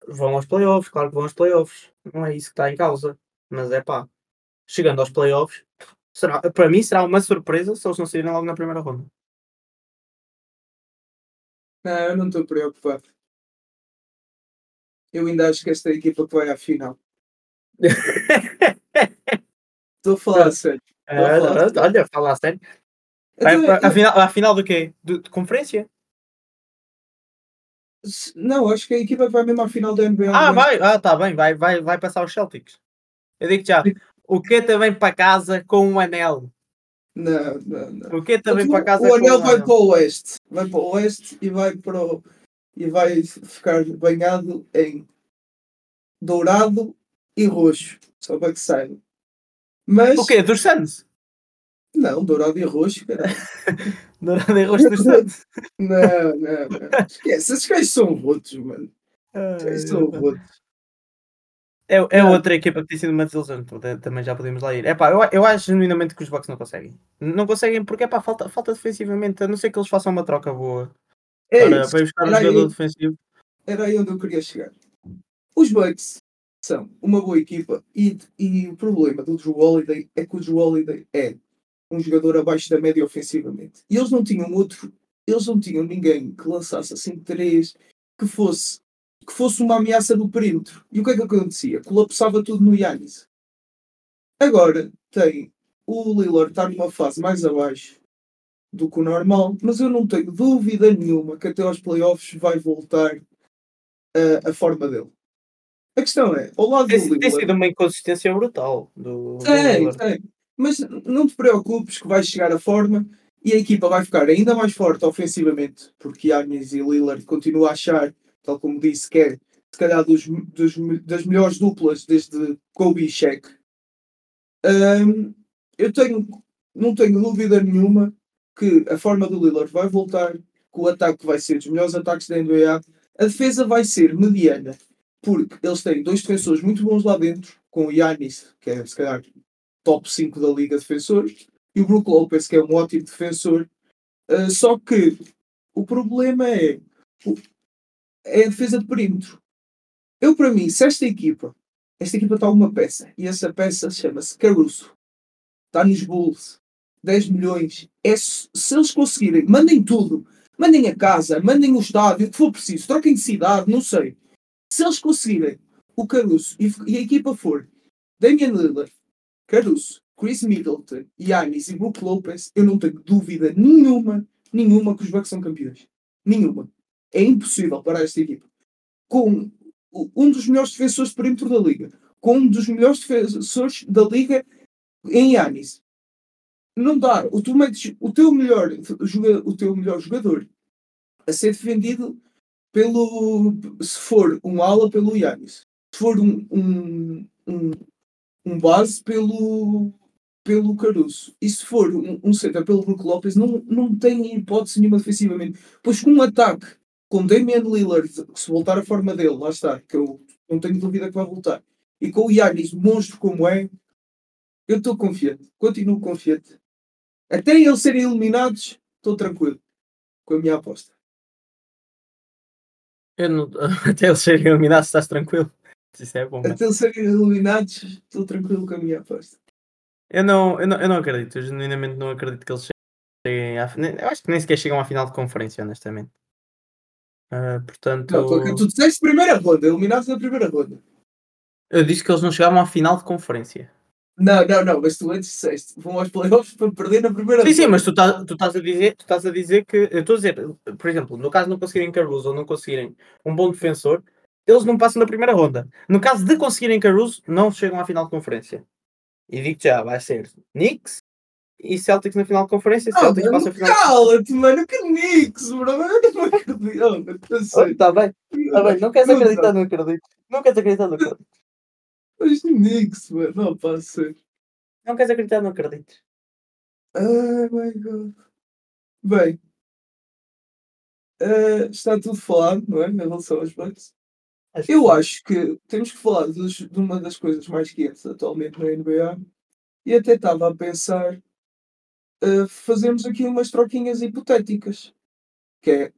Vão aos playoffs, claro que vão aos playoffs. Não é isso que está em causa. Mas é pá, chegando aos playoffs, será, para mim será uma surpresa se eles não saírem logo na primeira ronda. Não, eu não estou preocupado. Eu ainda acho que esta é a equipa que vai à final. [LAUGHS] Estou a falar a sério. olha, falar a sério. Vai, então, a, final, a final do quê? De, de, conferência? Não, acho que a equipa vai mesmo à final da NBA. Ah, vai, ah, tá bem, vai, vai, vai passar os Celtics. Eu digo já, o que também para casa com um anel. Não, não, não. O que também para casa O anel vai para o oeste. Vai para o oeste e vai para o, e vai ficar banhado em dourado e roxo. Só para que saiba. Mas... O quê? Dos Suns? Não, dourado e roxo, cara. [LAUGHS] dourado e roxo dos Suns? [LAUGHS] não, não, não. Esquece, esses gajos são rotos, mano. Esses são rotos. É, é outra equipa que tem sido uma desilusão, também já podemos lá ir. É pá, eu, eu acho genuinamente que os Bucks não conseguem. Não conseguem porque é pá, falta, falta defensivamente, a não ser que eles façam uma troca boa é para, para buscar um jogador aí, defensivo. Era aí onde eu queria chegar. Os Bucks são uma boa equipa e, e o problema do Drew Holiday é que o Drew Holiday é um jogador abaixo da média ofensivamente. E eles não tinham outro, eles não tinham ninguém que lançasse assim três, que fosse que fosse uma ameaça do perímetro. E o que é que acontecia? Colapsava tudo no Yannis. Agora tem o Lillard está numa fase mais abaixo do que o normal, mas eu não tenho dúvida nenhuma que até aos playoffs vai voltar a, a forma dele. A questão é, ao lado tem, do Lillard... Tem sido uma inconsistência brutal do, tem, do tem. Mas não te preocupes que vai chegar a forma e a equipa vai ficar ainda mais forte ofensivamente, porque Yannis e Lillard continuam a achar tal como disse, que é se calhar dos, dos das melhores duplas desde Kobe e Shaq. Um, eu tenho, não tenho dúvida nenhuma que a forma do Lillard vai voltar, que o ataque vai ser dos melhores ataques da NBA, a defesa vai ser mediana, porque eles têm dois defensores muito bons lá dentro, com o Yanis, que é se calhar top 5 da liga de defensores, e o Brook Lopez, que é um ótimo defensor. Uh, só que o problema é é a defesa de perímetro. Eu, para mim, se esta equipa, esta equipa está uma peça, e essa peça chama-se Caruso, está nos Bulls, 10 milhões, é, se eles conseguirem, mandem tudo, mandem a casa, mandem o estádio, o que for preciso, troquem de cidade, não sei. Se eles conseguirem o Caruso e, e a equipa for Damian Lillard, Caruso, Chris Middleton, Yannis e Brook Lopez, eu não tenho dúvida nenhuma, nenhuma que os Bucks são campeões. Nenhuma. É impossível parar esta equipa. Com um dos melhores defensores de perímetro da liga, com um dos melhores defensores da liga em Yanis. Não dá. O, tu metes o teu melhor, o teu melhor jogador a ser defendido pelo. Se for um ala, pelo Yanis. Se for um, um, um, um base, pelo, pelo Caruso. E se for um, um center pelo Brook Lopes, não, não tem hipótese nenhuma defensivamente. Pois com um ataque com Damian Lillard, se voltar à forma dele, lá está, que eu não tenho dúvida que vai voltar, e com o Yannis, monstro como é, eu estou confiante, continuo confiante. Até eles serem eliminados, estou tranquilo com a minha aposta. Não, [LAUGHS] até eles serem eliminados, estás tranquilo? Isso é bom. Até eles serem eliminados, estou tranquilo com a minha aposta. Eu não, eu não, eu não acredito, eu genuinamente não acredito que eles cheguem à. Eu acho que nem sequer chegam à final de conferência, honestamente. Uh, portanto. Não, tu, tu disseste primeira ronda, eliminados na primeira ronda. Eu disse que eles não chegavam à final de conferência. Não, não, não, mas tu antes disseste vão aos playoffs para perder na primeira sim, ronda. Sim, mas tu, tá, tu estás a dizer, tu estás a dizer que. Eu estou a dizer, por exemplo, no caso de não conseguirem Caruso ou não conseguirem um bom defensor, eles não passam na primeira ronda. No caso de conseguirem Caruso, não chegam à final de conferência. E digo já, vai ser Knicks, e Celtics na final de conferência. Celtics passa a final. Cala-te, mano, que Knicks, bro. Eu não acredito. Está bem, está bem. Não queres acreditar, tá. não acredito. Não queres acreditar, não acredito. Mas Knicks, mano, não pode ser. Não queres acreditar, não acredites. Oh my god. Bem, eh, está tudo falado, não é? Em relação aos Bucks. Acho que Eu sim. acho que temos que falar dos- de uma das coisas mais quentes atualmente na NBA e até estava a pensar eh, fazermos aqui umas troquinhas hipotéticas, que é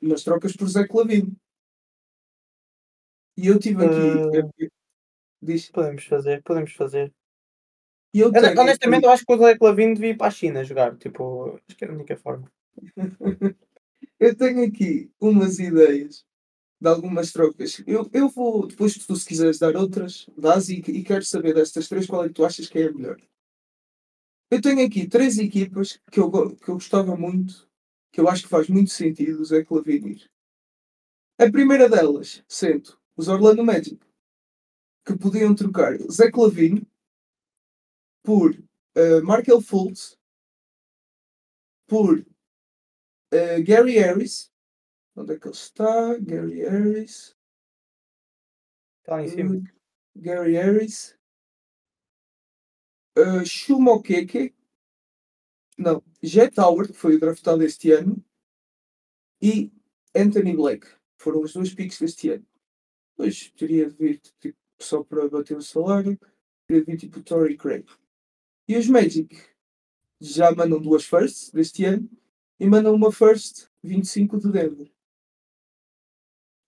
umas trocas por Zé Clavino. E eu tive aqui. Eh, diz, Podemos fazer, podemos fazer. e eu honestamente, eu acho que o Zé Clavino devia ir para a China jogar. Tipo, acho que era a única forma. [LAUGHS] eu tenho aqui umas ideias de algumas trocas. Eu, eu vou, depois tu se quiseres dar outras, dás e, e quero saber destas três qual é que tu achas que é a melhor. Eu tenho aqui três equipas que eu, que eu gostava muito, que eu acho que faz muito sentido o Zé Clavino ir. A primeira delas, sendo os Orlando Magic, que podiam trocar Zé Clavino por uh, Markel Fultz, por uh, Gary Harris. Onde é que ele está? Gary Harris. Está em cima. Uh, Gary Harris. Uh, Shumokeke. Não, Jet Howard, que foi o draftado este ano. E Anthony Blake. Foram os dois picks deste ano. Depois teria de vir tipo, só para bater o salário. Teria de vir tipo Tory Craig. E os Magic já mandam duas firsts deste ano e mandam uma first 25 de Denver.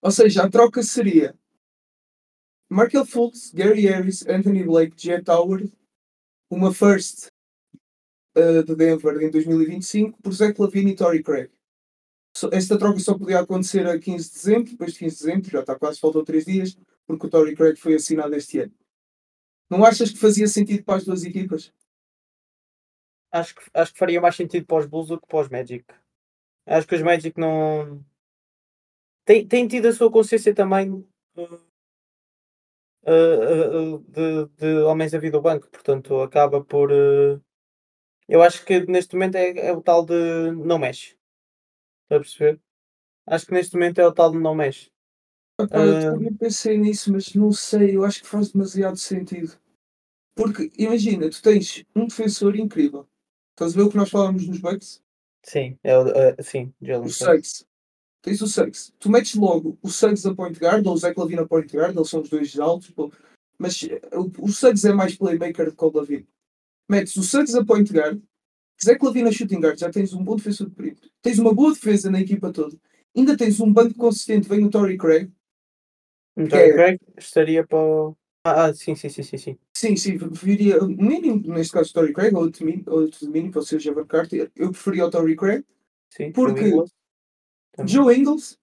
Ou seja, a troca seria Markel Fultz, Gary Harris, Anthony Blake, Jet Howard, uma first uh, de Denver em 2025 por Zach Lavine e Tory Craig. So- Esta troca só podia acontecer a 15 de dezembro, depois de 15 de dezembro, já está quase, faltam 3 dias, porque o Tory Craig foi assinado este ano. Não achas que fazia sentido para as duas equipas? Acho que, acho que faria mais sentido para os Bulls do que para os Magic. Acho que os Magic não. Têm, têm tido a sua consciência também uh, uh, uh, de, de homens a vir do banco, portanto acaba por. uh, eu acho que neste momento é, é o tal de não mexe. Está a perceber? Acho que neste momento é o tal de não mexe. Epá, eu também pensei nisso, mas não sei, eu acho que faz demasiado sentido. Porque, imagina, tu tens um defensor incrível. Estás a ver o que nós falávamos nos Bucks? Sim, é o, uh, sim, Jalen Suggs. Tens o Suggs. Tu metes logo o Suggs a point guard ou o Zach Lavine a point guard, eles são os dois altos, pô. mas eh, o, o Suggs é mais playmaker do que o Lavine. Metes o Suggs a point guard, Zach Lavine a shooting guard, já tens um bom defensor de perímetro. Tens uma boa defesa na equipa toda. Ainda tens um banco consistente, vem o Tory Craig. Então, é- o Craig estaria para o. Ah, ah, sim, sim, sim, sim, sim. Sim, sim, viria o mínimo, neste caso, Tory Craig, ou outro mínimo, ou o Javon Carter. Eu preferia o Tory Craig. sim Porque Joe Ingles,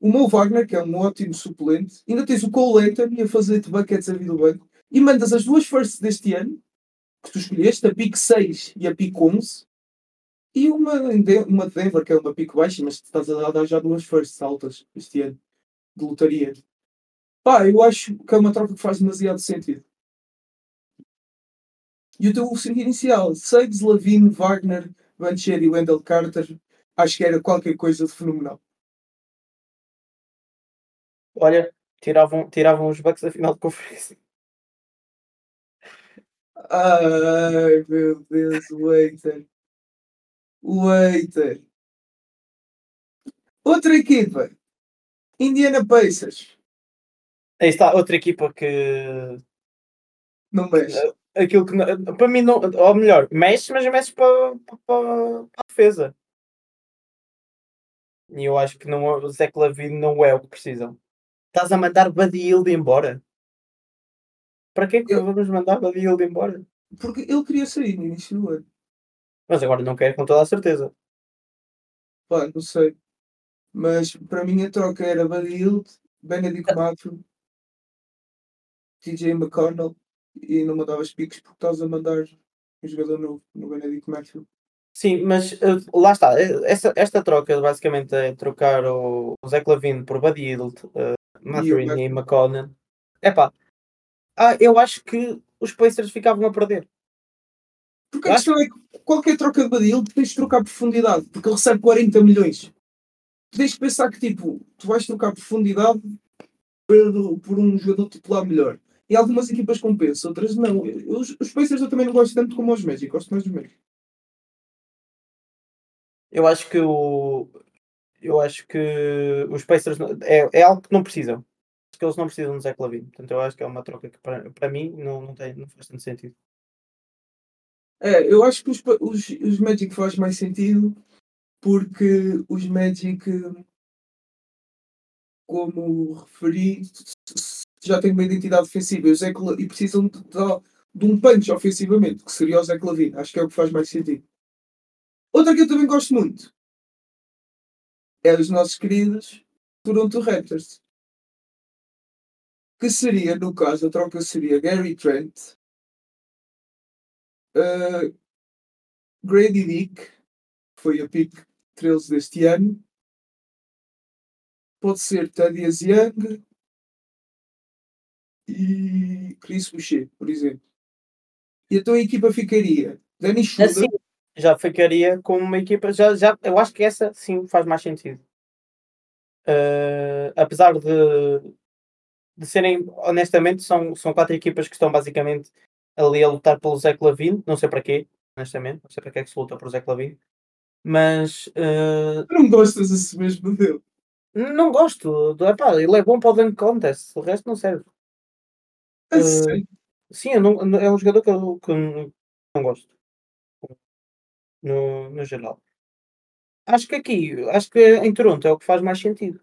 o Mo Wagner, que é um ótimo suplente, ainda tens o Cole Anthony a fazer-te buckets a vida do banco, e mandas as duas firsts deste ano, que tu escolheste, a pick 6 e a pick 11, e uma, uma de Denver, que é uma pick baixa, mas estás a dar já duas firsts altas este ano, de lotaria. Pá, eu acho que é uma troca que faz demasiado sentido. E o teu sentido inicial, Suggs, Lavine, Wagner, Banchero e Wendell Carter, acho que era qualquer coisa de fenomenal. Olha, tiravam, tiravam os Bucks da final de conferência. Ai meu Deus, o Waiter. O Waiter. Outra equipa. Indiana Pacers. Aí está, outra equipa que. Não mexe. Aquilo que. Para mim, não, ou melhor, mexe, mas mexe para, para, para a defesa. E eu acho que não, o Zé Lavine não é o que precisam. Estás a mandar Hield embora? Para que é que Eu- vamos mandar Hield embora? Porque ele queria sair no início do ano. Mas agora não quero com toda a certeza. Pá, não sei. Mas para mim a troca era Hield, Benedict Matthew, TJ McConnell e não mandavas piques porque estás a mandar um jogador novo no Benedict Matthew. Sim, mas eh, lá está. eh, Essa, esta troca basicamente é trocar o, o Zé Clavino por Buddy Hield, uh, Mathurin Mac- e McConnell. Epá, ah, eu acho que os Pacers ficavam a perder. Porque a Acho- questão é que qualquer troca de Badil tu tens de trocar profundidade, porque ele recebe 40 milhões. Tu tens que pensar que tipo, tu vais trocar profundidade por, por um jogador titular melhor. E algumas equipas compensam, outras não. Os, os Pacers eu também não gosto tanto como os Magic, gosto mais dos Magic. Eu acho que o. Eu acho que os Pacers é, é algo que não precisam. Que eles não precisam do Zé Clavin. Portanto, eu acho que é uma troca que para, para mim não, não, tem, não faz tanto sentido. É, eu acho que os, os, os Magic faz mais sentido porque os Magic, como referi, já têm uma identidade defensiva o Zé Cla- e precisam de, de- de um punch ofensivamente, que seria o Zé Clavin. Acho que é o que faz mais sentido. Outra que eu também gosto muito é os nossos queridos Toronto Raptors. Que seria, no caso, a troca seria Gary Trent, uh, Grady Dick, que foi a pick 13 deste ano. Pode ser Thaddeus Young e Chris Boucher, por exemplo. E então a equipa ficaria Danny Schroeder, Assim, já ficaria com uma equipa. Já, já, eu acho que essa sim faz mais sentido. Eh, apesar de, de serem, honestamente, são, são quatro equipas que estão basicamente ali a lutar pelo Zé Clavin. Não sei para quê, honestamente. Não sei para que é que se luta pelo Zé Clavin. Mas Tu não gostas assim mesmo dele. não gosto. Epá, ele é bom para o Dunk Contest. O resto não serve. Eh, sério. Sim, eu não, é um jogador que eu, que eu não gosto. No, no geral. Acho que aqui, acho que em Toronto é o que faz mais sentido.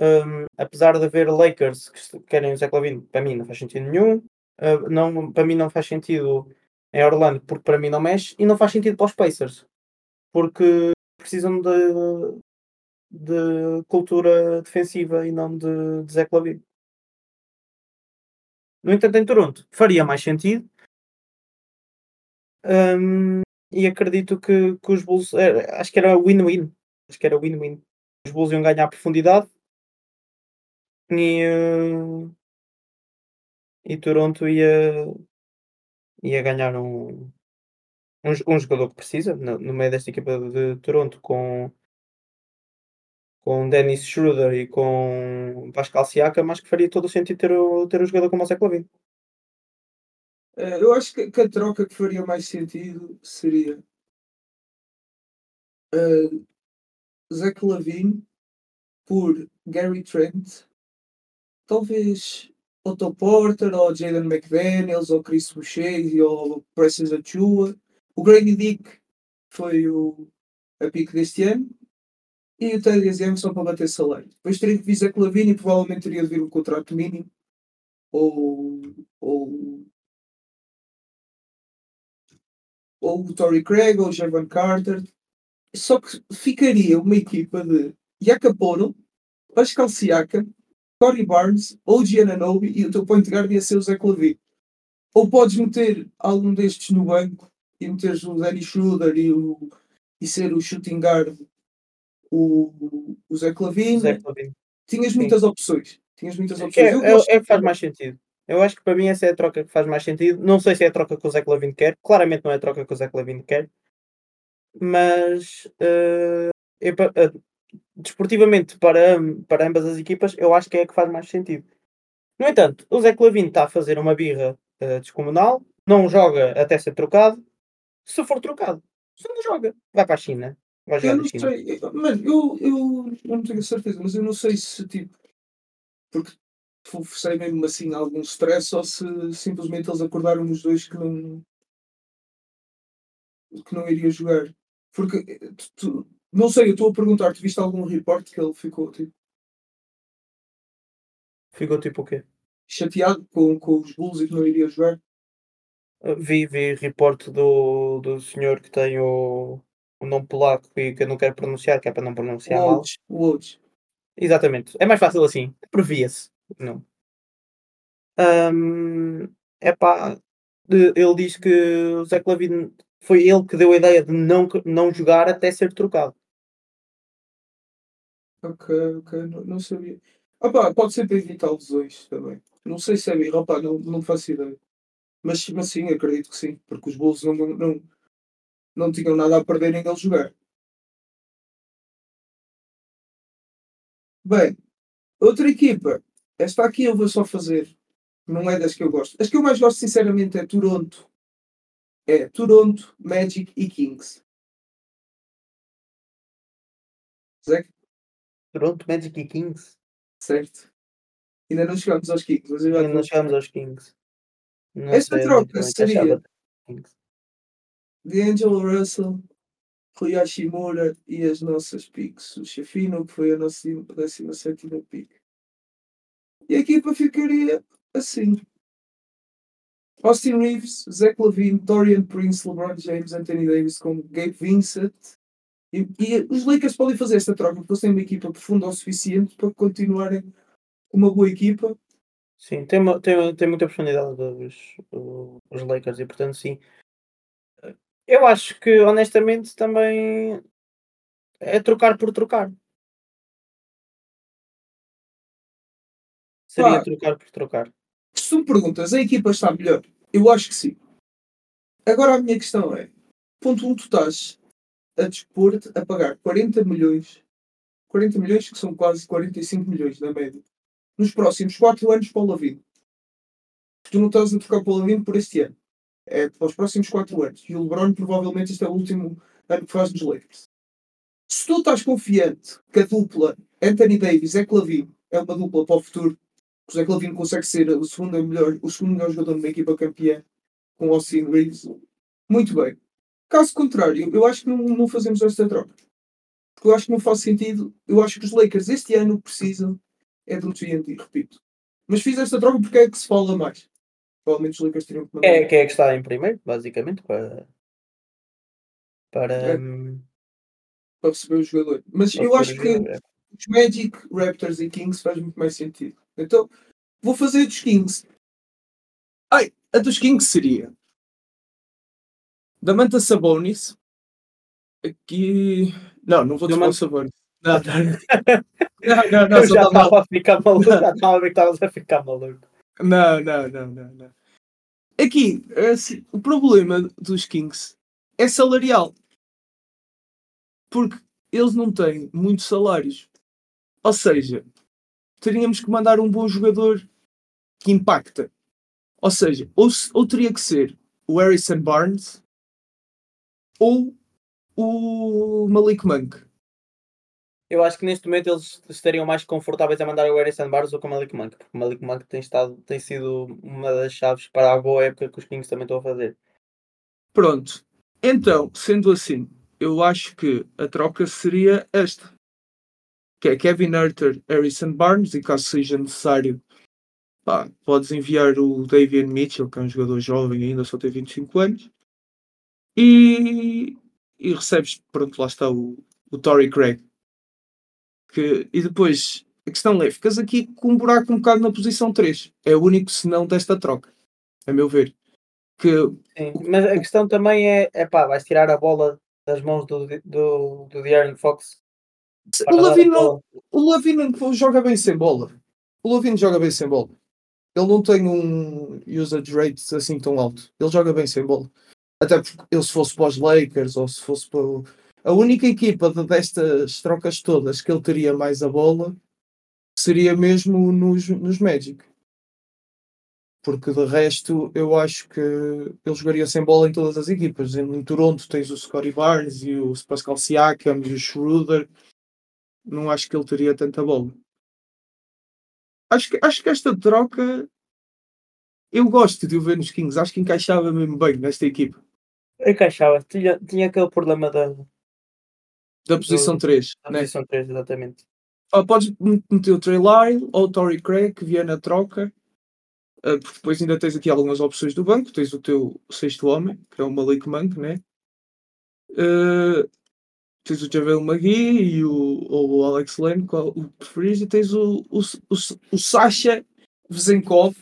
Hum, apesar de haver Lakers que querem o Zé Clavin, para mim não faz sentido nenhum. Uh, não, para mim não faz sentido em Orlando, porque para mim não mexe. E não faz sentido para os Pacers, porque precisam de, de cultura defensiva e não de, de Zé Clavin. No entanto, em Toronto faria mais sentido. Hum, e acredito que, que os Bulls, eh, acho que era win-win. Acho que era win-win. Os Bulls iam ganhar profundidade e, eh, e Toronto ia, ia ganhar um, um, um jogador que precisa no, no meio desta equipa de Toronto com, com Dennis Schroeder e com Pascal Siakam, mas que faria todo o sentido ter, ter um jogador como o Zé Clavin. Eh, eu acho que, que a troca que faria mais sentido seria uh, Zach Lavine por Gary Trent, talvez Otto Porter ou Jaden McDaniels ou Chris Boucher ou Precious Achua. O Grady Dick foi o, a pique deste ano e o Teddy Young só para bater salário. Depois teria que vir Zach Lavine e provavelmente teria de vir um contrato mínimo ou, ou ou o Tory Craig ou o Javon Carter. Só que ficaria uma equipa de Yakaporo, Pascal Siakam, Corey Barnes, ou Giananobi e o teu point guard ia ser o Zé Clavin. Ou podes meter algum destes no banco e meteres o Danny Schroeder e, o, e ser o shooting guard o, o Zé Clavin. Zé Clavin. Tinhas muitas opções. Tinhas muitas É, opções. É, é que faz mais sentido. Eu acho que para mim essa é a troca que faz mais sentido. Não sei se é a troca que o Zé Clavin quer. Claramente não é a troca que o Zé Clavin quer. Mas eu pa- eh, desportivamente para, para ambas as equipas, eu acho que é a que faz mais sentido. No entanto, o Zé Clavin está a fazer uma birra eh, descomunal, não joga até ser trocado. Se for trocado, só não joga. Vai para a China. Vai jogar Eu não China. sei, eu- mano, eu, eu, eu não tenho certeza, mas eu não sei se tipo, porque forcei mesmo assim algum stress ou se simplesmente eles acordaram os dois que não que não iria jogar. Porque eh, tu- não sei, eu estou a perguntar, tu viste algum report que ele ficou tipo, Ficou tipo o quê? chateado com, com os Bulls e que não iria jogar? Uh, Vi, vi reporte do, do senhor que tem o, o nome polaco e que eu não quero pronunciar, que é para não pronunciar mal. Woj, o Woj. Exatamente. É mais fácil assim. Previa-se. Não. é pá. Ele diz que o Zé Clavin foi ele que deu a ideia de não, não jogar até ser trocado. Ok, ok, não, não sabia. Pá, pode ser para evitar lesões também. Não sei se é birra, opá, não, não faço ideia. Mas, mas sim, acredito que sim, porque os Bulls não, não, não tinham nada a perder em ele jogar. Bem, outra equipa. Esta aqui eu vou só fazer Não é das que eu gosto. As que eu mais gosto, sinceramente, é Toronto. É Toronto, Magic e Kings. Zé? Toronto, Magic e Kings. Certo. Ainda não chegamos aos Kings, mas Ainda não chegamos aos Kings. Não Esta é troca eu seria-. D'Angelo Russell, Rui Hashimura e as nossas picks. O Chafino, que foi a nossa 17 pick. E a equipa ficaria assim. Austin Reeves, Zach Lavine, Dorian Prince, LeBron James, Anthony Davis com Gabe Vincent. E, e os Lakers podem fazer esta troca porque eles têm uma equipa profunda o suficiente para continuarem uma boa equipa. Sim, tem, uma- tem, tem muita profundidade os, os Lakers e portanto sim. Eu acho que honestamente também é trocar por trocar. Seria Pá. trocar por trocar. Se tu me perguntas, a equipa está melhor? Eu acho que sim. Agora a minha questão é: ponto 1, um, tu estás a dispor-te a pagar 40 milhões, 40 milhões que são quase 45 milhões na média, nos próximos 4 anos para o Lavino. Tu não estás a trocar para o Lavino por este ano. É para os próximos 4 anos. E o LeBron provavelmente este é o último ano que faz nos Lakers. Se tu estás confiante que a dupla Anthony Davis e Lavine é uma dupla para o futuro, o Zé Clavino consegue ser o segundo melhor, o segundo melhor jogador numa equipa campeã com o Austin Reeves. Muito bem. Caso contrário, eu acho que não, não fazemos esta troca. Porque eu acho que não faz sentido. Eu acho que os Lakers este ano precisam é de um TNT, repito. Mas fiz esta troca porque é que se fala mais. Provavelmente os Lakers teriam que mandar. É, quem é que está em primeiro, basicamente, para. Para. É. hum, para receber o jogador. Mas para eu acho que jogador. os Magic, Raptors e Kings faz muito mais sentido. Então, vou fazer dos Kings. Ai, a dos Kings seria da Manta Sabonis. Aqui. Não, não vou dizer o Sabonis. Não, não, não, não, não, Eu já tá estava a ficar maluco, já estava a ver que estavas a ficar maluco. Não, não, não, não, não. Aqui, assim, o problema dos Kings é salarial. Porque eles não têm muitos salários. Ou seja, teríamos que mandar um bom jogador que impacta. Ou seja, ou, ou teria que ser o Harrison Barnes ou o Malik Monk. Eu acho que neste momento eles estariam mais confortáveis a mandar o Harrison Barnes do que o Malik Monk, porque o Malik Monk tem, estado, tem sido uma das chaves para a boa época que os Kings também estão a fazer. Pronto. Então, sendo assim, eu acho que a troca seria esta. Que é Kevin Herter, Harrison Barnes, e caso seja necessário, pá, podes enviar o Davian Mitchell, que é um jogador jovem ainda, só tem 25 anos, e, e recebes, pronto, lá está o, o Tory Craig. Que, e depois, a questão é, ficas aqui com um buraco um bocado na posição 3. É o único senão desta troca, a meu ver. Que Sim, mas a questão também é, é pá, vais tirar a bola das mãos do, do, do De'Aaron Fox. O Lavino não. O Lavino joga bem sem bola. O Lavino joga bem sem bola. Ele não tem um usage rate assim tão alto. Ele joga bem sem bola. Até porque ele se fosse para os Lakers ou se fosse para o... A única equipa de- destas trocas todas que ele teria mais a bola seria mesmo nos, nos Magic. Porque de resto eu acho que ele jogaria sem bola em todas as equipas. Em, em Toronto tens o Scottie Barnes e o Pascal Siakam e o Schroeder não acho que ele teria tanta bola. Acho que, acho que esta troca eu gosto de o ver nos Kings. Acho que encaixava mesmo bem nesta equipa. Encaixava, tinha, tinha aquele problema da, da Da posição 3. Né? posição 3, exatamente. Ah, podes meter o Trey Lyle ou o Tory Craig que vier na troca. Ah, porque depois ainda tens aqui algumas opções do banco. Tens o teu sexto homem, que é o Malik Monk, né? Ah, tens o Javel McGee e o, ou o Alex Len, qual o preferis, e tens o, o, o, o Sasha Vezenkov,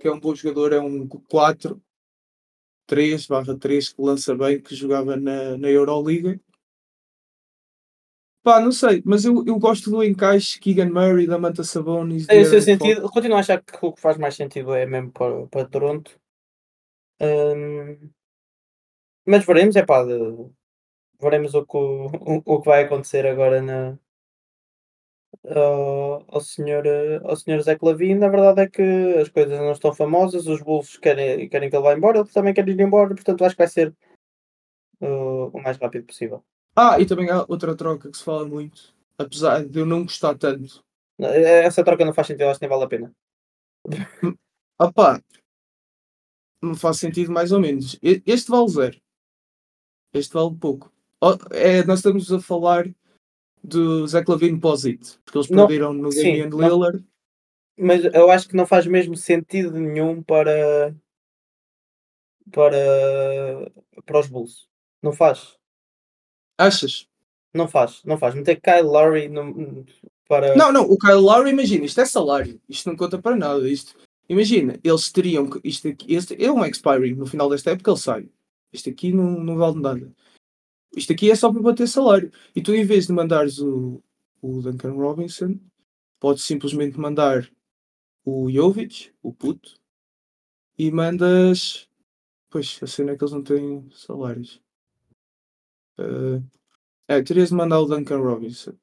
que é um bom jogador, é um 4 3 barra 3 que lança bem, que jogava na, na Euroliga. Pá, não sei, mas eu, eu gosto do encaixe Keegan Murray, da Manta Sabonis. O seu sentido. Continuo a achar que o que faz mais sentido é mesmo para, para Toronto. Hum, mas veremos, é pá, de- veremos o que, o, o que vai acontecer agora na, ao, ao senhor, ao senhor Zé Clavin, a verdade é que as coisas não estão famosas, os Bulls querem, querem que ele vá embora, ele também quer ir embora, portanto acho que vai ser uh, o mais rápido possível. Ah, e também há outra troca que se fala muito, apesar de eu não gostar tanto. Essa troca não faz sentido, acho que nem vale a pena. [LAUGHS] Opá, não faz sentido mais ou menos. Este vale zero. Este vale pouco. É, nós estamos a falar do Zé Clavino Posit, porque eles não, perderam no Damian Lillard. Mas eu acho que não faz mesmo sentido nenhum para para para os Bulls. Não faz. Achas? Não faz, não faz. Meter Kyle Lowry no, para. Não, não, o Kyle Lowry, imagina, isto é salário, isto não conta para nada. Isto, imagina, eles teriam que. Isto este é um expiring, no final desta época ele sai. Isto aqui não, não vale nada. Isto aqui é só para bater salário. E tu, em vez de mandares o, o Duncan Robinson, podes simplesmente mandar o Jovic, o puto, e mandas. Pois, a cena é que eles não têm salários. Uh, é, terias de mandar o Duncan Robinson.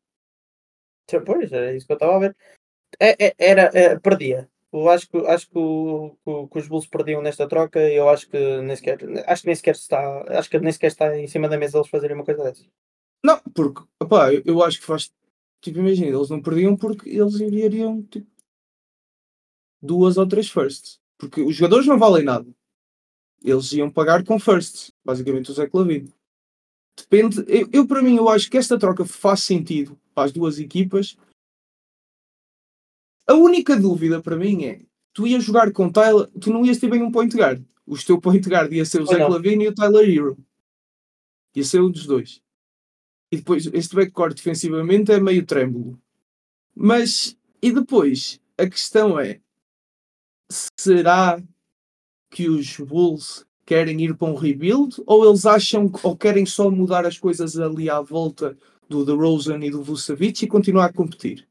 Pois, era isso que eu estava a ver. É, é, era, é, perdia. Eu acho que, acho que, que, que, os Bulls perdiam nesta troca e eu acho que nem sequer, acho que nem sequer está, acho que nem sequer está em cima da mesa eles fazerem uma coisa dessas. Não, porque eu, eu acho que faz tipo, imagina, eles não perdiam porque eles enviariam tipo, duas ou três firsts. Porque os jogadores não valem nada. Eles iam pagar com firsts, basicamente o Zé Clavino. Depende, eu, eu para mim eu acho que esta troca faz sentido para as duas equipas a única dúvida para mim é: tu ias jogar com Tyler, tu não ias ter bem um point guard. O teu point guard ia ser o Zach Lavine e o Tyler Hero. Ia ser um dos dois. E depois, este backcourt defensivamente é meio trêmulo. Mas, e depois, a questão é: será que os Bulls querem ir para um rebuild ou eles acham ou querem só mudar as coisas ali à volta do DeRozan e do Vucevic e continuar a competir?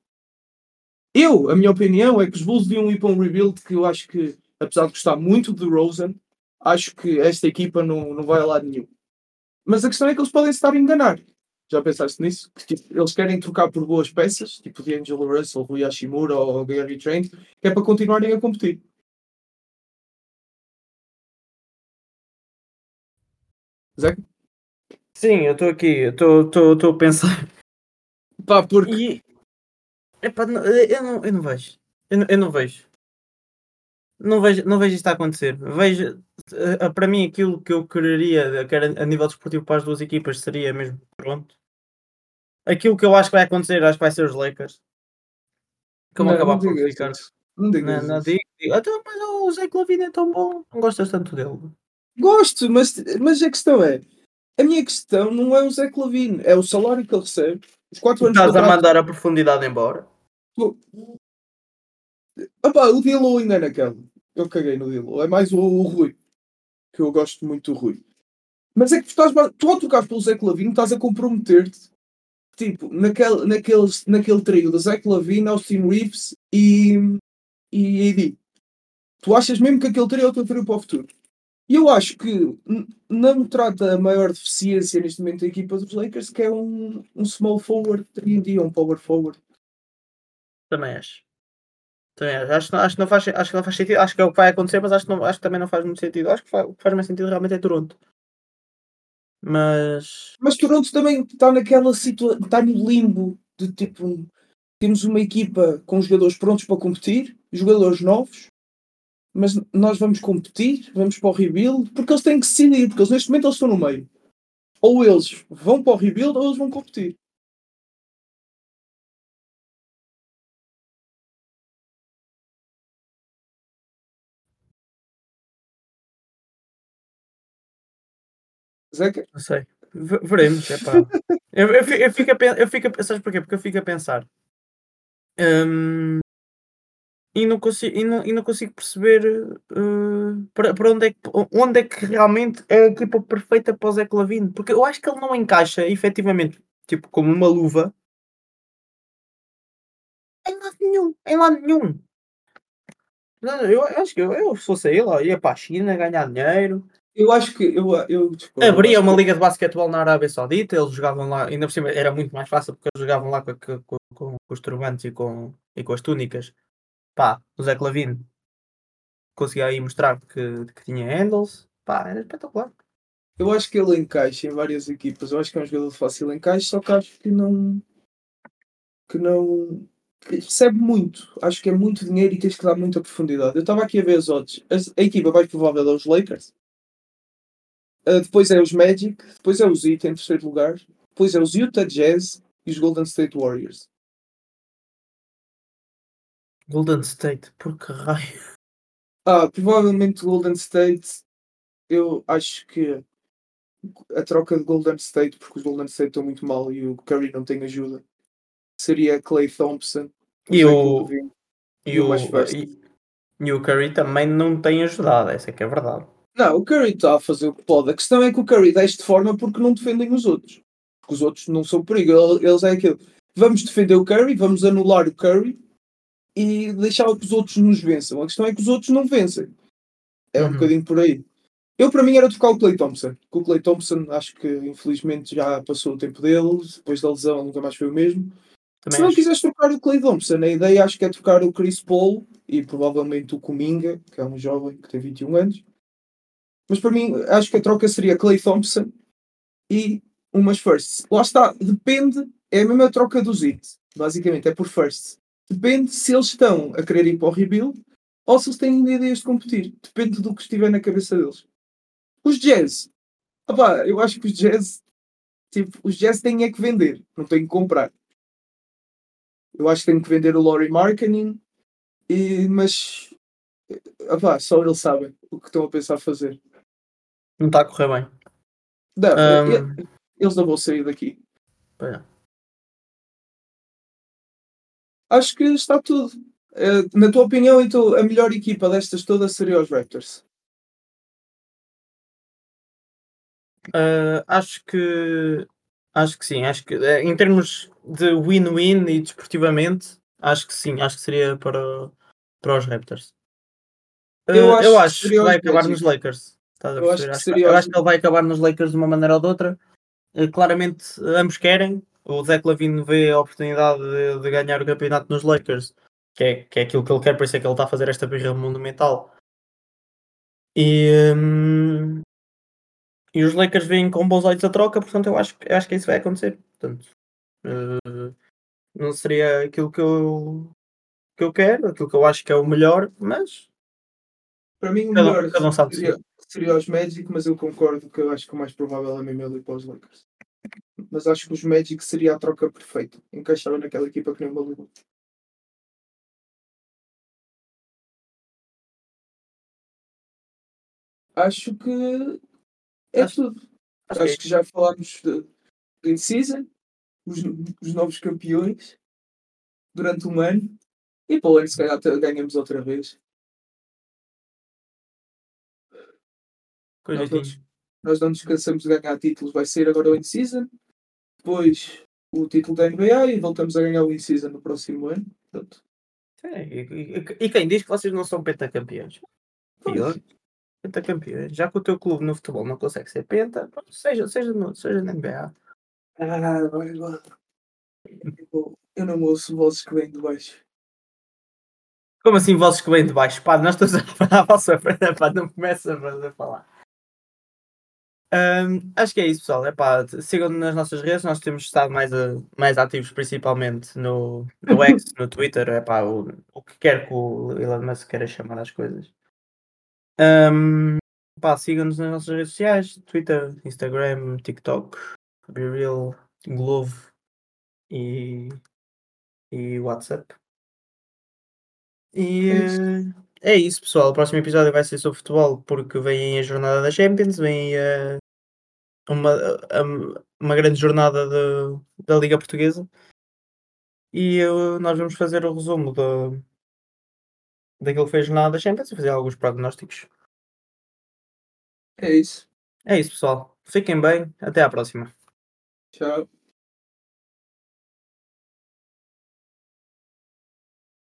Eu, a minha opinião é que os Bulls deviam ir para um rebuild que eu acho que, apesar de gostar muito de Rosen, acho que esta equipa não, não vai a lado nenhum. Mas a questão é que eles podem estar a enganar. Já pensaste nisso? Que, tipo, eles querem trocar por boas peças, tipo de Angelo Russell, Rui Hashimura ou Gary Trent, que é para continuarem a competir. Zé? Sim, eu estou aqui, estou a pensar. Pá, porque. E Epá, não, eu, não, eu não vejo. Eu, eu não vejo. Não vejo, não vejo isto a acontecer. Vejo, uh, para mim, aquilo que eu quereria, que era a nível desportivo para as duas equipas, seria mesmo pronto. Aquilo que eu acho que vai acontecer, acho que vai ser os Lakers. Que vão acabar por ficar. Não digas não, não digo, digo. Então, mas o Zé Clavino é tão bom, não gostas tanto dele. Gosto, mas, mas a questão é: a minha questão não é o Zé Clavino, é o salário que ele recebe os quatro anos Estás a mandar a profundidade embora? Opa, o Dilo ainda é naquela. Eu caguei no Dilo. É mais o, o, Rui. Que eu gosto muito do Rui. Mas é que tu, estás, tu ao trocares pelo Zé Clavino estás a comprometer-te tipo, naquele, naquele, naquele trio da Zé Clavino, Austin Reeves e, e AD. Tu achas mesmo que aquele trio é o teu trio para o futuro? E eu acho que não trata a maior deficiência neste momento da equipa dos Lakers, que é um, um small forward 3D, um power forward. Também acho. Também acho. Acho, acho, que não faz, acho que não faz sentido. Acho que é o que vai acontecer, mas acho que, não, acho que também não faz muito sentido. Acho que faz, o que faz mais sentido realmente é Toronto. Mas. Mas Toronto também está naquela situação. Está no limbo de tipo. Temos uma equipa com jogadores prontos para competir, jogadores novos, mas nós vamos competir, vamos para o rebuild, porque eles têm que decidir, porque eles, neste momento eles estão no meio. Ou eles vão para o rebuild ou eles vão competir. Zeca? Não sei. V veremos, é pá. [LAUGHS] eu, eu, eu, fico a, eu fico a, sabes porquê? Porque eu fico a pensar. Hum, e não consigo, e não, e não consigo perceber uh, para, para onde, é que, onde é que realmente é a equipa perfeita para o Zé Clavino, porque eu acho que ele não encaixa efetivamente tipo como uma luva em lado nenhum, em lado nenhum. Eu, acho que eu, eu se fosse ele, ia para a China ganhar dinheiro. Eu acho que eu, eu tipo, abria uma que... liga de basquetebol na Arábia Saudita, eles jogavam lá, ainda por cima era muito mais fácil porque eles jogavam lá com, com, com com, com os turbantes e com, e com as túnicas. Pá, o Zé Clavino conseguia aí mostrar que, que tinha handles. Pá, era espetacular. Eu acho que ele encaixa em várias equipas. Eu acho que é um jogador de fácil encaixe, só que acho que não. que não. recebe muito. Acho que é muito dinheiro e tens que dar muita profundidade. Eu estava aqui a ver as odds. A, a equipa mais provável é os Lakers. Uh, depois é os Magic. Depois é os Heat em terceiro lugar. Depois é os Utah Jazz e os Golden State Warriors. Golden State, por que raio? [LAUGHS] Ah, provavelmente Golden State. Eu acho que a troca de Golden State, porque os Golden State estão muito mal e o Curry não tem ajuda, seria Clay Thompson. E o, e, o, e, e o Curry também não tem ajudado, essa é que é a verdade. Não, o Curry está a fazer o que pode. A questão é que o Curry deste forma porque não defendem os outros. Porque os outros não são perigo. Ele- Eles é aquilo. Vamos defender o Curry, vamos anular o Curry e deixar que os outros nos vençam. A questão é que os outros não vencem. É um Uhum. bocadinho por aí. Eu, para mim, era trocar o Clay Thompson. Com o Clay Thompson, acho que infelizmente já passou o tempo dele. Depois da lesão, nunca mais foi o mesmo. Também Se não acho. quiseres trocar o Clay Thompson, a ideia acho que é trocar o Chris Paul e provavelmente o Kuminga, que é um jovem que tem 21 anos. Mas para mim, acho que a troca seria Clay Thompson e umas firsts. Lá está, depende, é a mesma troca dos Heat, basicamente, é por firsts. Depende se eles estão a querer ir para o rebuild ou se eles têm ideias de competir. Depende do que estiver na cabeça deles. Os Jazz, opá, eu acho que os Jazz, tipo, os Jazz têm é que vender, não têm que comprar. Eu acho que têm que vender o Laurie Marketing, e, mas opá, só eles sabem o que estão a pensar fazer. Não está a correr bem. Não, e- eles não vão sair daqui. é. Acho que está tudo. Eh, na tua opinião, então, a melhor equipa destas todas seria os Raptors. Ah, acho que acho que sim, acho que eh, em termos de win-win e desportivamente, acho que sim, acho que seria para, para os Raptors. Ah, Eu acho eu que acho que vai acabar nos Lakers. Estás a Eu acho que Acho, seria eu acho que ele vai acabar nos Lakers de uma maneira ou de outra. Eh, Claramente ambos querem. O Lavine vê a oportunidade de, de ganhar o campeonato nos Lakers, que é, que é aquilo que ele quer, por isso é que ele está a fazer esta birra monumental. E, hum, e os Lakers vêm com bons olhos a troca, portanto eu acho, que- eu acho que isso vai acontecer. Portanto, eh, não seria aquilo que eu, que eu quero, aquilo que eu acho que é o melhor, mas Para mim, o melhor seria, seria os Magic, mas eu concordo que eu acho que o mais provável é mesmo ele ir para os Lakers. Mas acho que os Magic seria a troca perfeita. Encaixava naquela equipa que nem o maluco. Acho que é Acho- tudo. acho Acho, que é que já falámos de in season, os, os novos campeões durante um ano e para o ano se calhar ganhamos outra vez. coisas Nós não, nós não descansamos de ganhar títulos, vai ser agora o in season, depois o título da NBA e voltamos a ganhar o in season no próximo ano. Portanto, e, e- e quem diz que vocês não são pentacampeões? Pior, pentacampeões. Já que o teu clube no futebol não consegue ser penta, seja, seja, no, seja na NBA. ah, vai lá. Eu- não ouço vozes que vêm de baixo. Como assim vozes que vêm de baixo? Pá, nós estamos a falar a vossa frente, pá, não começa a falar. Ahm, acho que é isso, pessoal. É pá, sigam-nos nas nossas redes, nós temos estado mais, a- mais ativos principalmente no, no [LAUGHS] X, no Twitter, é pá, o, o que quer que o Elon Musk queira chamar as coisas. Pá, sigam-nos nas nossas redes sociais, Twitter, Instagram, TikTok, BeReal, Glovo e, e WhatsApp. E É eh, é isso, pessoal. O próximo episódio vai ser sobre futebol porque vem a jornada da Champions, vem eh, uma, a- uma grande jornada de- da Liga Portuguesa e eh, nós vamos fazer o resumo da daquilo que foi a jornada da Champions e fazer alguns prognósticos. É isso. É isso, pessoal. Fiquem bem. Até à próxima. Tchau.